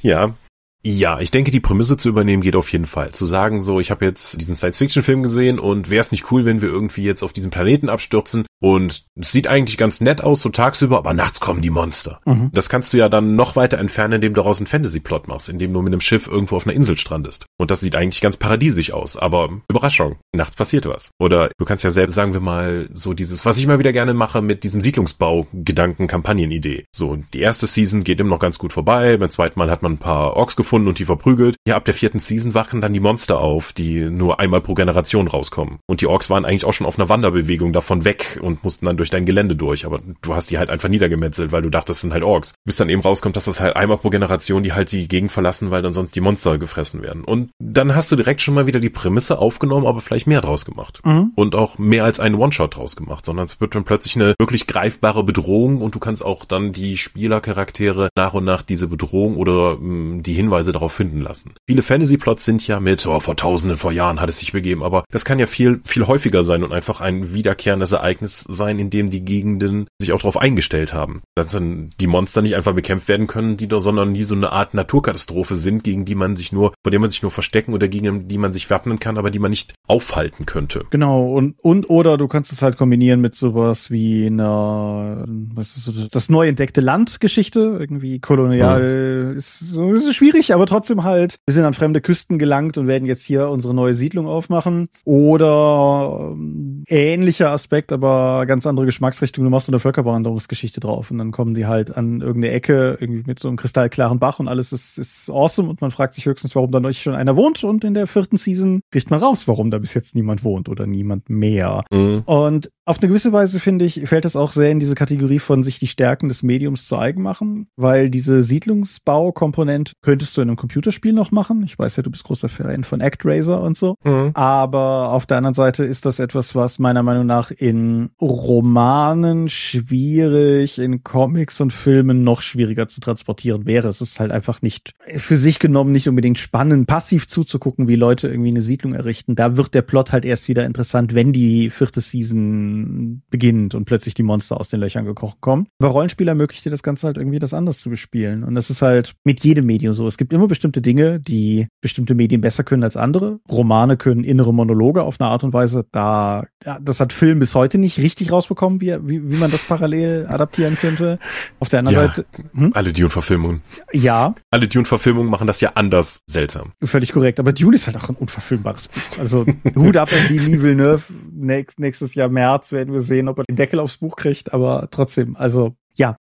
ja, ja, ich denke, die Prämisse zu übernehmen geht auf jeden Fall. Zu sagen, so, ich habe jetzt diesen Science-Fiction-Film gesehen und wäre es nicht cool, wenn wir irgendwie jetzt auf diesen Planeten abstürzen und es sieht eigentlich ganz nett aus, so tagsüber, aber nachts kommen die Monster. Mhm. Das kannst du ja dann noch weiter entfernen, indem du daraus einen Fantasy-Plot machst, indem du mit einem Schiff irgendwo auf einer Insel strandest. Und das sieht eigentlich ganz paradiesisch aus, aber Überraschung, nachts passiert was. Oder du kannst ja selbst, sagen wir mal, so dieses, was ich mal wieder gerne mache mit diesem Siedlungsbau-Gedanken-Kampagnenidee. So, die erste Season geht immer noch ganz gut vorbei, beim zweiten Mal hat man ein paar Orks gefunden, gefunden und die verprügelt. Ja, ab der vierten Season wachen dann die Monster auf, die nur einmal pro Generation rauskommen. Und die Orks waren eigentlich auch schon auf einer Wanderbewegung davon weg und mussten dann durch dein Gelände durch. Aber du hast die halt einfach niedergemetzelt, weil du dachtest, das sind halt Orks. Bis dann eben rauskommt, dass das halt einmal pro Generation die halt die Gegend verlassen, weil dann sonst die Monster gefressen werden. Und dann hast du direkt schon mal wieder die Prämisse aufgenommen, aber vielleicht mehr draus gemacht. Mhm. Und auch mehr als einen One-Shot draus gemacht, sondern es wird dann plötzlich eine wirklich greifbare Bedrohung und du kannst auch dann die Spielercharaktere nach und nach diese Bedrohung oder mh, hm, die Hinweise Hinweise darauf finden lassen. Viele Fantasy-Plots sind ja mit, oh, vor tausenden, vor Jahren hat es sich begeben, aber das kann ja viel, viel häufiger sein und einfach ein wiederkehrendes Ereignis sein, in dem die Gegenden sich auch darauf eingestellt haben. Dass dann die Monster nicht einfach bekämpft werden können, die da, sondern nie so eine Art Naturkatastrophe sind, gegen die man sich nur, vor der man sich nur verstecken oder gegen die man sich wappnen kann, aber die man nicht aufhalten könnte. Genau, und, und oder du kannst es halt kombinieren mit sowas wie einer, was ist so, das neu entdeckte Land-Geschichte, irgendwie kolonial, hm. ist so, ist schwierig, aber trotzdem halt, wir sind an fremde Küsten gelangt und werden jetzt hier unsere neue Siedlung aufmachen. Oder ähm, ähnlicher Aspekt, aber ganz andere Geschmacksrichtung. Du machst eine Völkerwanderungsgeschichte drauf und dann kommen die halt an irgendeine Ecke irgendwie mit so einem kristallklaren Bach und alles ist, ist awesome und man fragt sich höchstens, warum da noch schon einer wohnt und in der vierten Season kriegt man raus, warum da bis jetzt niemand wohnt oder niemand mehr. Mhm. Und auf eine gewisse Weise finde ich, fällt das auch sehr in diese Kategorie von sich die Stärken des Mediums zu eigen machen, weil diese Siedlungsbaukomponente könntest du in einem Computerspiel noch machen. Ich weiß ja, du bist großer Fan von ActRaiser und so. Mhm. Aber auf der anderen Seite ist das etwas, was meiner Meinung nach in Romanen schwierig, in Comics und Filmen noch schwieriger zu transportieren wäre. Es ist halt einfach nicht für sich genommen nicht unbedingt spannend, passiv zuzugucken, wie Leute irgendwie eine Siedlung errichten. Da wird der Plot halt erst wieder interessant, wenn die vierte Season Spielen beginnt und plötzlich die Monster aus den Löchern gekrochen kommen. Aber Rollenspiel ermöglicht dir das Ganze halt irgendwie das anders zu bespielen. Und das ist halt mit jedem Medium so. Es gibt immer bestimmte Dinge, die bestimmte Medien besser können als andere. Romane können innere Monologe auf eine Art und Weise, da, das hat Film bis heute nicht richtig rausbekommen, wie, wie, wie man das parallel adaptieren könnte. Auf der anderen Ja, Seite, hm? Alle Dune-Verfilmungen. ja, Alle Dune-Verfilmungen machen das ja anders seltsam. völlig korrekt. Aber Dune ist halt auch ein unverfilmbares Buch. Also Hut ab an die Villeneuve. Nächst, nächstes Jahr März werden wir sehen, ob er den Deckel aufs Buch kriegt. Aber trotzdem, also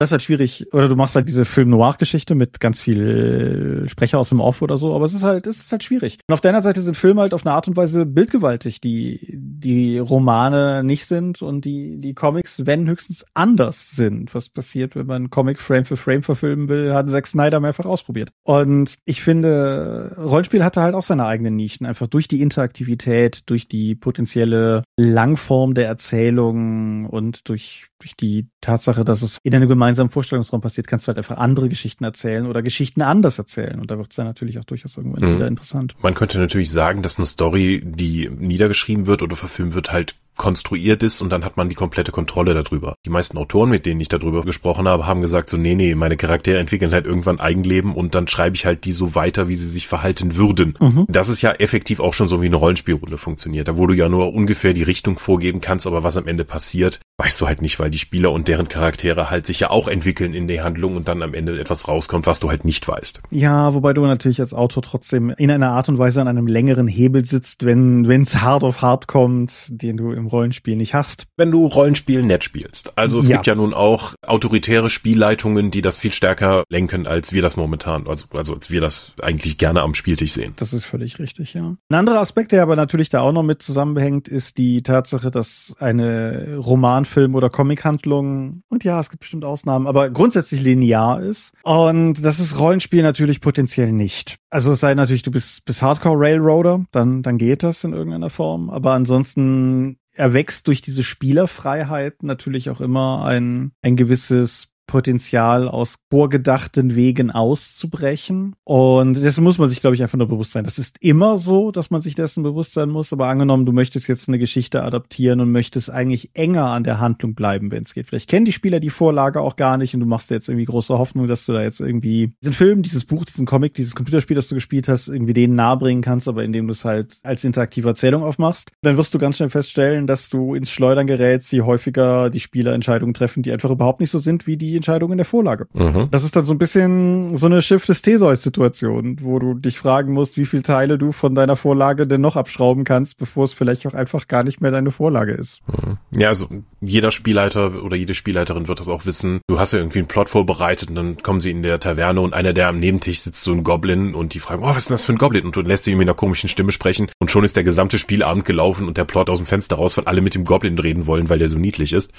das ist halt schwierig. Oder du machst halt diese Film-Noir-Geschichte mit ganz viel Sprecher aus dem Off oder so. Aber es ist halt, es ist halt schwierig. Und auf der anderen Seite sind Filme halt auf eine Art und Weise bildgewaltig, die die Romane nicht sind und die die Comics, wenn höchstens anders sind. Was passiert, wenn man Comic Frame für Frame verfilmen will, hat Zack Snyder mehrfach ausprobiert. Und ich finde, Rollenspiel hatte halt auch seine eigenen Nischen, einfach durch die Interaktivität, durch die potenzielle Langform der Erzählung und durch durch die Tatsache, dass es in einem gemeinsamen Vorstellungsraum passiert, kannst du halt einfach andere Geschichten erzählen oder Geschichten anders erzählen. Und da wird es dann natürlich auch durchaus irgendwann Mhm. wieder interessant. Man könnte natürlich sagen, dass eine Story, die niedergeschrieben wird oder verfilmt wird, halt konstruiert ist und dann hat man die komplette Kontrolle darüber. Die meisten Autoren, mit denen ich darüber gesprochen habe, haben gesagt so, nee, nee, meine Charaktere entwickeln halt irgendwann Eigenleben und dann schreibe ich halt die so weiter, wie sie sich verhalten würden. Mhm. Das ist ja effektiv auch schon so wie eine Rollenspielrunde funktioniert, da wo du ja nur ungefähr die Richtung vorgeben kannst, aber was am Ende passiert, weißt du halt nicht, weil die Spieler und deren Charaktere halt sich ja auch entwickeln in der Handlung und dann am Ende etwas rauskommt, was du halt nicht weißt. Ja, wobei du natürlich als Autor trotzdem in einer Art und Weise an einem längeren Hebel sitzt, wenn es hart auf hart kommt, den du im Rollenspiel nicht hast. wenn du Rollenspiel nett spielst. Also es Ja. gibt ja nun auch autoritäre Spielleitungen, die das viel stärker lenken, als wir das momentan, also, also als wir das eigentlich gerne am Spieltisch sehen. Das ist völlig richtig, ja. Ein anderer Aspekt, der aber natürlich da auch noch mit zusammenhängt, ist die Tatsache, dass eine Romanfilm- oder Comichandlung, und ja, es gibt bestimmt Ausnahmen, aber grundsätzlich linear ist. Und das ist Rollenspiel natürlich potenziell nicht. Also es sei natürlich, du bist, bist Hardcore-Railroader, dann, dann geht das in irgendeiner Form. Aber ansonsten erwächst durch diese Spielerfreiheit natürlich auch immer ein, ein gewisses Potenzial aus vorgedachten Wegen auszubrechen. Und dessen muss man sich, glaube ich, einfach nur bewusst sein. Das ist immer so, dass man sich dessen bewusst sein muss. Aber angenommen, du möchtest jetzt eine Geschichte adaptieren und möchtest eigentlich enger an der Handlung bleiben, wenn es geht. Vielleicht kennen die Spieler die Vorlage auch gar nicht und du machst dir jetzt irgendwie große Hoffnung, dass du da jetzt irgendwie diesen Film, dieses Buch, diesen Comic, dieses Computerspiel, das du gespielt hast, irgendwie denen nahebringen kannst, aber indem du es halt als interaktive Erzählung aufmachst, dann wirst du ganz schnell feststellen, dass du ins Schleudern gerätst, je häufiger die Spieler Entscheidungen treffen, die einfach überhaupt nicht so sind wie die Entscheidungen in der Vorlage. Mhm. Das ist dann so ein bisschen so eine Schiff des Theseus-Situation, wo du dich fragen musst, wie viele Teile du von deiner Vorlage denn noch abschrauben kannst, bevor es vielleicht auch einfach gar nicht mehr deine Vorlage ist. Mhm. Ja, also jeder Spielleiter oder jede Spielleiterin wird das auch wissen. Du hast ja irgendwie einen Plot vorbereitet und dann kommen sie in der Taverne und einer, der am Nebentisch sitzt, so ein Goblin und die fragen, oh, was ist denn das für ein Goblin? Und du lässt ihn mit einer komischen Stimme sprechen und schon ist der gesamte Spielabend gelaufen und der Plot aus dem Fenster raus, weil alle mit dem Goblin reden wollen, weil der so niedlich ist.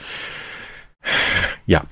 Ja,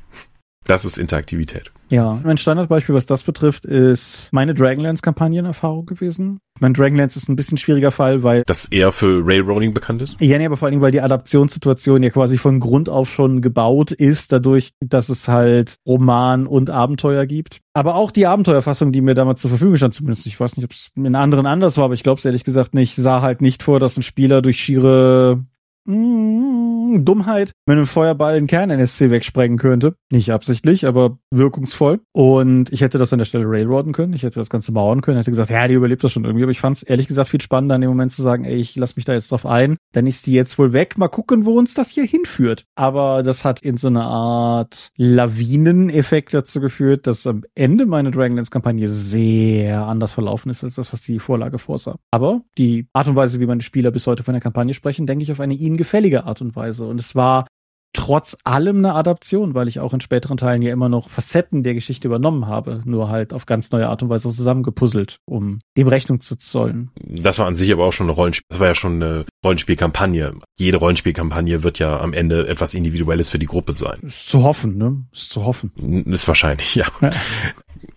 das ist Interaktivität. Ja, mein Standardbeispiel, was das betrifft, ist meine Dragonlance-Kampagnenerfahrung gewesen. Mein Dragonlance ist ein bisschen schwieriger Fall, weil Das eher für Railroading bekannt ist? Ja, nee, aber vor allen Dingen, weil die Adaptionssituation ja quasi von Grund auf schon gebaut ist, dadurch, dass es halt Roman und Abenteuer gibt. Aber auch die Abenteuerfassung, die mir damals zur Verfügung stand, zumindest, ich weiß nicht, ob es in anderen anders war, aber ich glaube es ehrlich gesagt nicht, sah halt nicht vor, dass ein Spieler durch schiere mm, Dummheit mit einem Feuerball einen Kern-NSC wegsprengen könnte. Nicht absichtlich, aber wirkungsvoll. Und ich hätte das an der Stelle railroaden können. Ich hätte das Ganze mauern können. Hätte gesagt, ja, die überlebt das schon irgendwie. Aber ich fand es ehrlich gesagt viel spannender, in dem Moment zu sagen, ey, ich lass mich da jetzt drauf ein. Dann ist die jetzt wohl weg. Mal gucken, wo uns das hier hinführt. Aber das hat in so eine Art Lawineneffekt dazu geführt, dass am Ende meine Dragonlance-Kampagne sehr anders verlaufen ist, als das, was die Vorlage vorsah. Aber die Art und Weise, wie meine Spieler bis heute von der Kampagne sprechen, denke ich auf eine ihnen gefällige Art und Weise. Und es war trotz allem eine Adaption, weil ich auch in späteren Teilen ja immer noch Facetten der Geschichte übernommen habe, nur halt auf ganz neue Art und Weise zusammengepuzzelt, um dem Rechnung zu zollen. Das war an sich aber auch schon eine Rollenspiel, das war ja schon eine Rollenspielkampagne. Jede Rollenspielkampagne wird ja am Ende etwas Individuelles für die Gruppe sein. Ist zu hoffen, ne? Ist zu hoffen. Ist wahrscheinlich, ja. Ja.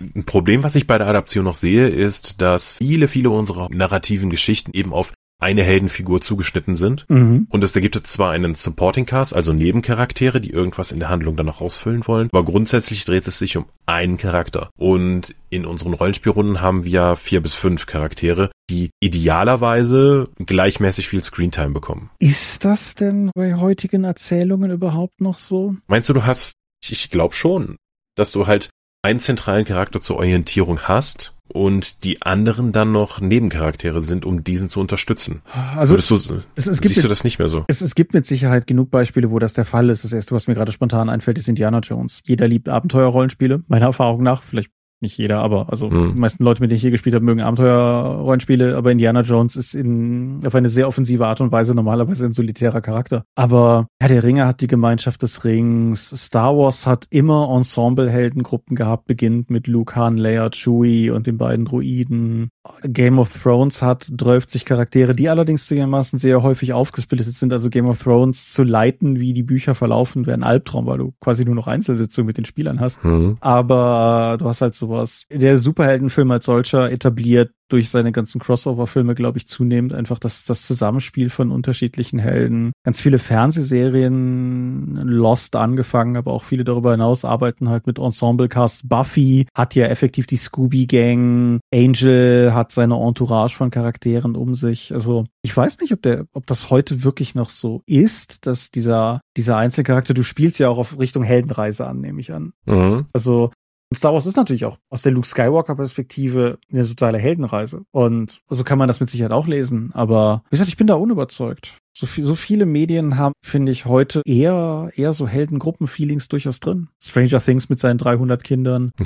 Ein Problem, was ich bei der Adaption noch sehe, ist, dass viele, viele unserer narrativen Geschichten eben auf eine Heldenfigur zugeschnitten sind. Mhm. Und es da gibt es zwar einen Supporting Cast, also Nebencharaktere, die irgendwas in der Handlung dann noch ausfüllen wollen, aber grundsätzlich dreht es sich um einen Charakter. Und in unseren Rollenspielrunden haben wir vier bis fünf Charaktere, die idealerweise gleichmäßig viel Screentime bekommen. Ist das denn bei heutigen Erzählungen überhaupt noch so? Meinst du, du hast, ich, ich glaube schon, dass du halt einen zentralen Charakter zur Orientierung hast und die anderen dann noch Nebencharaktere sind, um diesen zu unterstützen. Also Würdest du, es, es gibt siehst du das nicht mehr so? Es, es gibt mit Sicherheit genug Beispiele, wo das der Fall ist. Das erste, was mir gerade spontan einfällt, ist Indiana Jones. Jeder liebt Abenteuerrollenspiele, meiner Erfahrung nach. Vielleicht nicht jeder, aber also Hm. die meisten Leute, mit denen ich hier gespielt habe, mögen Abenteuerrollenspiele, aber Indiana Jones ist in auf eine sehr offensive Art und Weise normalerweise ein solitärer Charakter. Aber Herr der Ringe hat die Gemeinschaft des Rings, Star Wars hat immer Ensemble-Heldengruppen gehabt, beginnt mit Luke, Han, Leia, Chewie und den beiden Druiden. Game of Thrones hat 30 Charaktere, die allerdings zugegebenermaßen sehr häufig aufgesplittet sind. Also Game of Thrones zu leiten, wie die Bücher verlaufen, wäre ein Albtraum, weil du quasi nur noch Einzelsitzungen mit den Spielern hast. Hm. Aber du hast halt sowas. Der Superheldenfilm als solcher etabliert durch seine ganzen Crossover-Filme, glaube ich, zunehmend einfach das, das Zusammenspiel von unterschiedlichen Helden. Ganz viele Fernsehserien, Lost angefangen, aber auch viele darüber hinaus arbeiten halt mit Ensemble-Cast. Buffy hat ja effektiv die Scooby-Gang. Angel hat seine Entourage von Charakteren um sich. Also ich weiß nicht, ob der, ob das heute wirklich noch so ist, dass dieser, dieser Einzelcharakter, du spielst ja auch auf Richtung Heldenreise an, nehme ich an. Mhm. Also Star Wars ist natürlich auch aus der Luke Skywalker Perspektive eine totale Heldenreise. Und so kann man das mit Sicherheit auch lesen. Aber wie gesagt, ich bin da unüberzeugt. So, viel, so viele Medien haben, finde ich, heute eher, eher so Heldengruppen-Feelings durchaus drin. Stranger Things mit seinen 300 Kindern.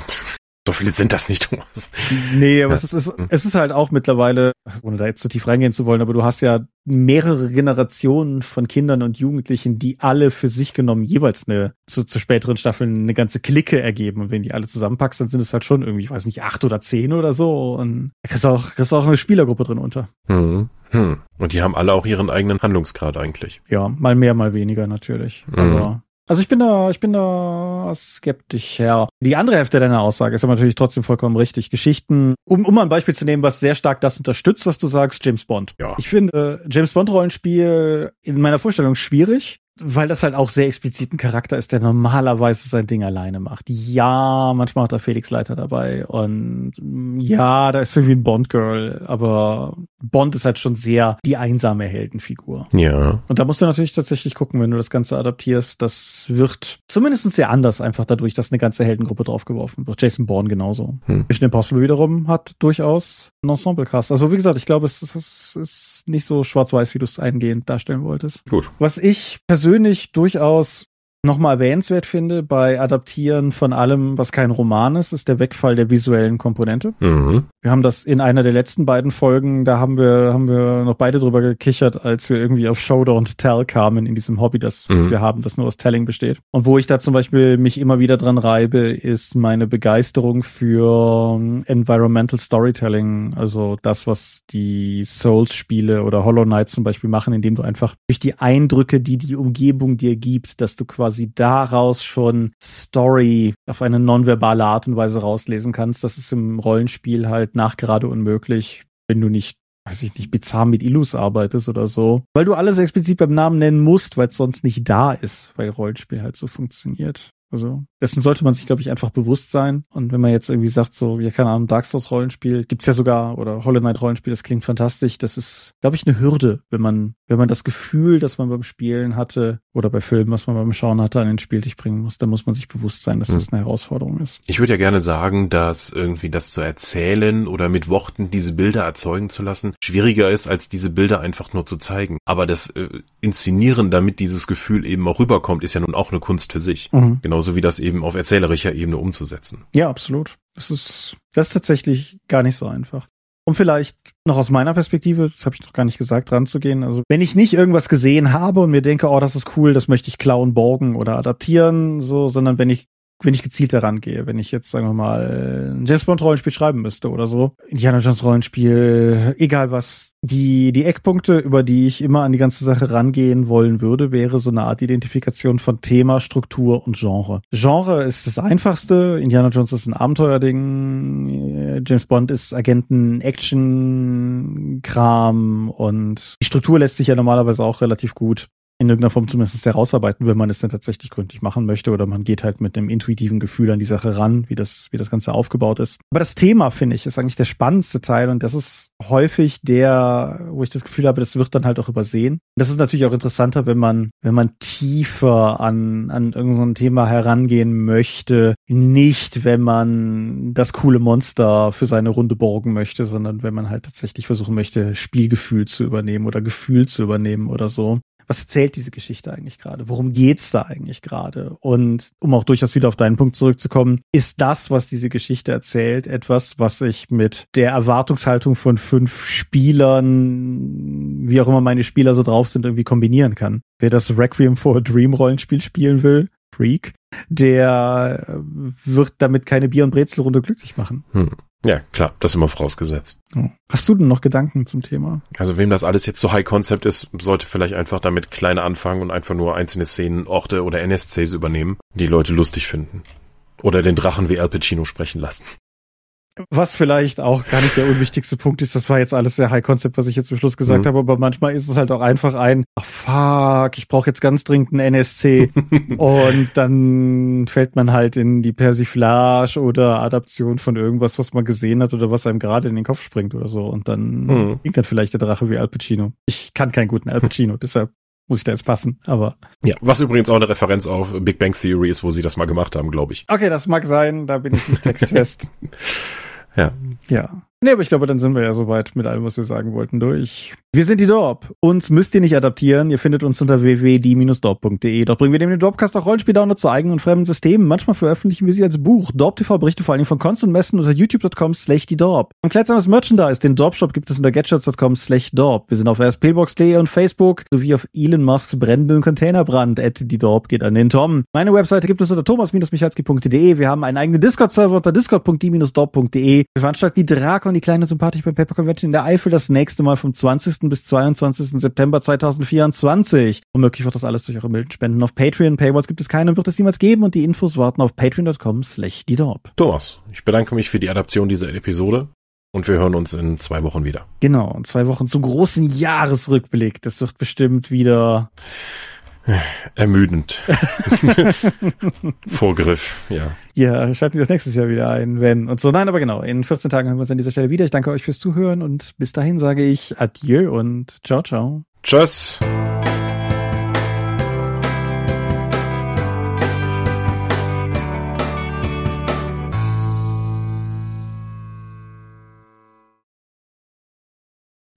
So viele sind das nicht, Thomas. Nee, aber Ja. es, ist, es, ist, es ist halt auch mittlerweile, ohne da jetzt zu tief reingehen zu wollen, aber du hast ja mehrere Generationen von Kindern und Jugendlichen, die alle für sich genommen jeweils eine, zu, zu späteren Staffeln eine ganze Clique ergeben. Und wenn die alle zusammenpackst, dann sind es halt schon irgendwie, ich weiß nicht, acht oder zehn oder so. Und da kriegst du auch, kriegst du auch eine Spielergruppe drin unter. Hm. Hm. Und die haben alle auch ihren eigenen Handlungsgrad eigentlich. Ja, mal mehr, mal weniger natürlich. Mhm. Aber also ich bin da, ich bin da skeptisch, ja. Die andere Hälfte deiner Aussage ist aber natürlich trotzdem vollkommen richtig. Geschichten, um, um mal ein Beispiel zu nehmen, was sehr stark das unterstützt, was du sagst, James Bond. Ja. Ich finde äh, James Bond Rollenspiel in meiner Vorstellung schwierig, weil das halt auch sehr explizit ein Charakter ist, der normalerweise sein Ding alleine macht. Ja, manchmal hat er Felix Leiter dabei und mm, ja, da ist irgendwie ein Bond-Girl, aber Bond ist halt schon sehr die einsame Heldenfigur. Ja. Und da musst du natürlich tatsächlich gucken, wenn du das Ganze adaptierst. Das wird zumindest sehr anders, einfach dadurch, dass eine ganze Heldengruppe draufgeworfen wird. Jason Bourne genauso. Hm. Mission Impossible wiederum hat durchaus einen Ensemble-Cast. Also wie gesagt, ich glaube, es, es, es ist nicht so schwarz-weiß, wie du es eingehend darstellen wolltest. Gut. Was ich persönlich durchaus nochmal erwähnenswert finde bei Adaptieren von allem, was kein Roman ist, ist der Wegfall der visuellen Komponente. Mhm. Wir haben das in einer der letzten beiden Folgen, da haben wir, haben wir noch beide drüber gekichert, als wir irgendwie auf Show Don't Tell kamen in diesem Hobby, das Mhm. wir haben, das nur aus Telling besteht. Und wo ich da zum Beispiel mich immer wieder dran reibe, ist meine Begeisterung für ähm, Environmental Storytelling. Also das, was die Souls-Spiele oder Hollow Knight zum Beispiel machen, indem du einfach durch die Eindrücke, die die Umgebung dir gibt, dass du quasi daraus schon Story auf eine nonverbale Art und Weise rauslesen kannst. Das ist im Rollenspiel halt nachgerade unmöglich, wenn du nicht weiß ich nicht, bizarr mit Illus arbeitest oder so. Weil du alles explizit beim Namen nennen musst, weil es sonst nicht da ist, weil Rollenspiel halt so funktioniert. Also dessen sollte man sich, glaube ich, einfach bewusst sein. Und wenn man jetzt irgendwie sagt, so, ja, keine Ahnung, Dark Souls Rollenspiel, gibt's ja sogar, oder Hollow Knight Rollenspiel, das klingt fantastisch. Das ist, glaube ich, eine Hürde, wenn man, wenn man das Gefühl, das man beim Spielen hatte, oder bei Filmen, was man beim Schauen hatte, an den Spieltisch bringen muss, dann muss man sich bewusst sein, dass Hm. das eine Herausforderung ist. Ich würde ja gerne sagen, dass irgendwie das zu erzählen oder mit Worten diese Bilder erzeugen zu lassen schwieriger ist, als diese Bilder einfach nur zu zeigen. Aber das äh, Inszenieren, damit dieses Gefühl eben auch rüberkommt, ist ja nun auch eine Kunst für sich. Mhm. Genauso wie das eben auf erzählerischer Ebene umzusetzen. Ja, absolut. Das ist, das ist tatsächlich gar nicht so einfach. Um vielleicht noch aus meiner Perspektive, das habe ich noch gar nicht gesagt, ranzugehen. Also wenn ich nicht irgendwas gesehen habe und mir denke, oh, das ist cool, das möchte ich klauen, borgen oder adaptieren, so, sondern wenn ich wenn ich gezielt daran gehe, wenn ich jetzt, sagen wir mal, ein James Bond Rollenspiel schreiben müsste oder so, Indiana Jones Rollenspiel, egal was, die, die Eckpunkte, über die ich immer an die ganze Sache rangehen wollen würde, wäre so eine Art Identifikation von Thema, Struktur und Genre. Genre ist das einfachste. Indiana Jones ist ein Abenteuerding. James Bond ist Agenten-Action-Kram und die Struktur lässt sich ja normalerweise auch relativ gut in irgendeiner Form zumindest herausarbeiten, wenn man es dann tatsächlich gründlich machen möchte oder man geht halt mit einem intuitiven Gefühl an die Sache ran, wie das, wie das Ganze aufgebaut ist. Aber das Thema, finde ich, ist eigentlich der spannendste Teil und das ist häufig der, wo ich das Gefühl habe, das wird dann halt auch übersehen. Das ist natürlich auch interessanter, wenn man, wenn man tiefer an, an irgendein Thema herangehen möchte, nicht wenn man das coole Monster für seine Runde borgen möchte, sondern wenn man halt tatsächlich versuchen möchte, Spielgefühl zu übernehmen oder Gefühl zu übernehmen oder so was erzählt diese Geschichte eigentlich gerade? Worum geht's da eigentlich gerade? Und um auch durchaus wieder auf deinen Punkt zurückzukommen, ist das, was diese Geschichte erzählt, etwas, was ich mit der Erwartungshaltung von fünf Spielern, wie auch immer meine Spieler so drauf sind, irgendwie kombinieren kann. Wer das Requiem for a Dream Rollenspiel spielen will, Freak, der wird damit keine Bier- und Brezelrunde glücklich machen. Hm. Ja, klar, das immer vorausgesetzt. Hast du denn noch Gedanken zum Thema? Also wem das alles jetzt so High Concept ist, sollte vielleicht einfach damit kleine anfangen und einfach nur einzelne Szenen, Orte oder NSCs übernehmen, die Leute lustig finden. Oder den Drachen wie Al Pacino sprechen lassen. Was vielleicht auch gar nicht der unwichtigste Punkt ist, das war jetzt alles sehr High Concept, was ich jetzt zum Schluss gesagt mhm. habe, aber manchmal ist es halt auch einfach ein, ach fuck, ich brauche jetzt ganz dringend einen NSC und dann fällt man halt in die Persiflage oder Adaption von irgendwas, was man gesehen hat oder was einem gerade in den Kopf springt oder so und dann mhm. klingt dann vielleicht der Drache wie Al Pacino. Ich kann keinen guten Al Pacino, deshalb muss ich da jetzt passen, aber. Ja, was übrigens auch eine Referenz auf Big Bang Theory ist, wo sie das mal gemacht haben, glaube ich. Okay, das mag sein, da bin ich nicht textfest. ja. Ja. Nee, aber ich glaube, dann sind wir ja soweit mit allem, was wir sagen wollten, durch. Wir sind die Dorp. Uns müsst ihr nicht adaptieren. Ihr findet uns unter www.die-dorp.de. Dort bringen wir dem Dorpcast auch Rollenspiel-Download zu eigenen und fremden Systemen. Manchmal veröffentlichen wir sie als Buch. Dorp TV berichte vor allem von Constant Messen unter youtube.com slash die Dorp. Ein kleidsames Merchandise, den Dorp-Shop gibt es unter gadgets.com slash Dorp. Wir sind auf rspbox.de und Facebook sowie auf Elon Musks brennenden Containerbrand. At die Dorp geht an den Tom. Meine Webseite gibt es unter thomas-michalski.de. Wir haben einen eigenen Discord-Server unter discord.die-dorp.de. Wir veranstalten die Drakon, die kleine sympathisch beim Paper Convention in der Eifel das nächste Mal vom 20 bis 22. September 2024. Womöglich wird das alles durch eure milden Spenden auf Patreon. Paywalls gibt es keine und wird es niemals geben und die Infos warten auf patreon.com slash die Thomas, ich bedanke mich für die Adaption dieser Episode und wir hören uns in zwei Wochen wieder. Genau, in zwei Wochen zum großen Jahresrückblick. Das wird bestimmt wieder Ermüdend. Vorgriff, ja. Ja, schalten Sie das nächstes Jahr wieder ein, wenn und so. Nein, aber genau, in 14 Tagen hören wir uns an dieser Stelle wieder. Ich danke euch fürs Zuhören und bis dahin sage ich Adieu und ciao, ciao. Tschüss.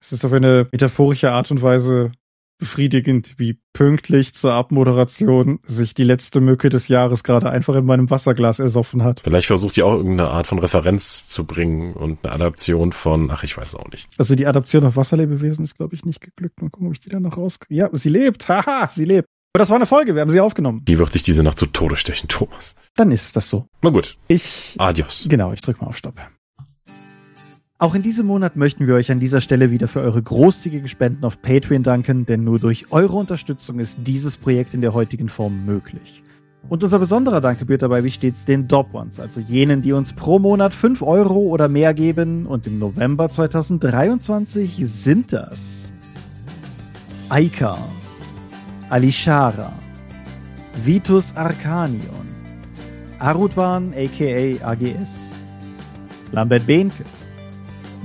Es ist auf eine metaphorische Art und Weise befriedigend, wie pünktlich zur Abmoderation sich die letzte Mücke des Jahres gerade einfach in meinem Wasserglas ersoffen hat. Vielleicht versucht ihr auch irgendeine Art von Referenz zu bringen und eine Adaption von, ach, ich weiß auch nicht. Also die Adaption auf Wasserlebewesen ist, glaube ich, nicht geglückt. Mal gucken, ob ich die da noch rauskriege. Ja, sie lebt. Haha, sie lebt. Aber das war eine Folge, wir haben sie aufgenommen. Die wird dich diese Nacht zu Tode stechen, Thomas. Dann ist das so. Na gut. Ich. Adios. Genau, ich drück mal auf Stopp. Auch in diesem Monat möchten wir euch an dieser Stelle wieder für eure großzügigen Spenden auf Patreon danken, denn nur durch eure Unterstützung ist dieses Projekt in der heutigen Form möglich. Und unser besonderer Dank gebührt dabei wie stets den Dop Ones, also jenen, die uns pro Monat 5 Euro oder mehr geben. Und im November 2023 sind das Aika, Alishara, Vitus Arcanion, Arudwan aka AGS, Lambert Behnke,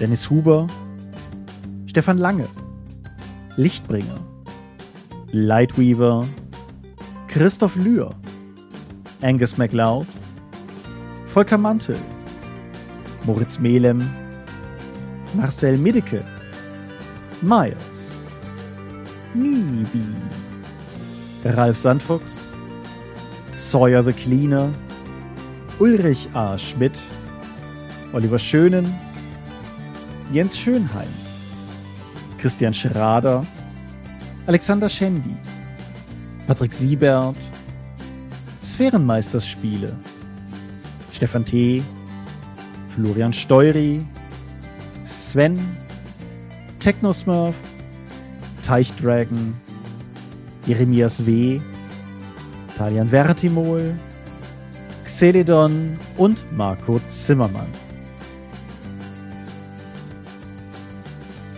Dennis Huber, Stefan Lange, Lichtbringer, Lightweaver, Christoph Lühr, Angus MacLeod, Volker Mantel, Moritz Melem, Marcel Middeke, Miles, Nibi, Ralf Sandfuchs, Sawyer the Cleaner, Ulrich A. Schmidt, Oliver Schönen, Jens Schönheim, Christian Schrader, Alexander Schendi, Patrick Siebert, Sphärenmeisterspiele, Stefan T., Florian Steury, Sven, Technosmurf, Teichdragon, Jeremias W., Talian Vertimol, Xeledon und Marco Zimmermann.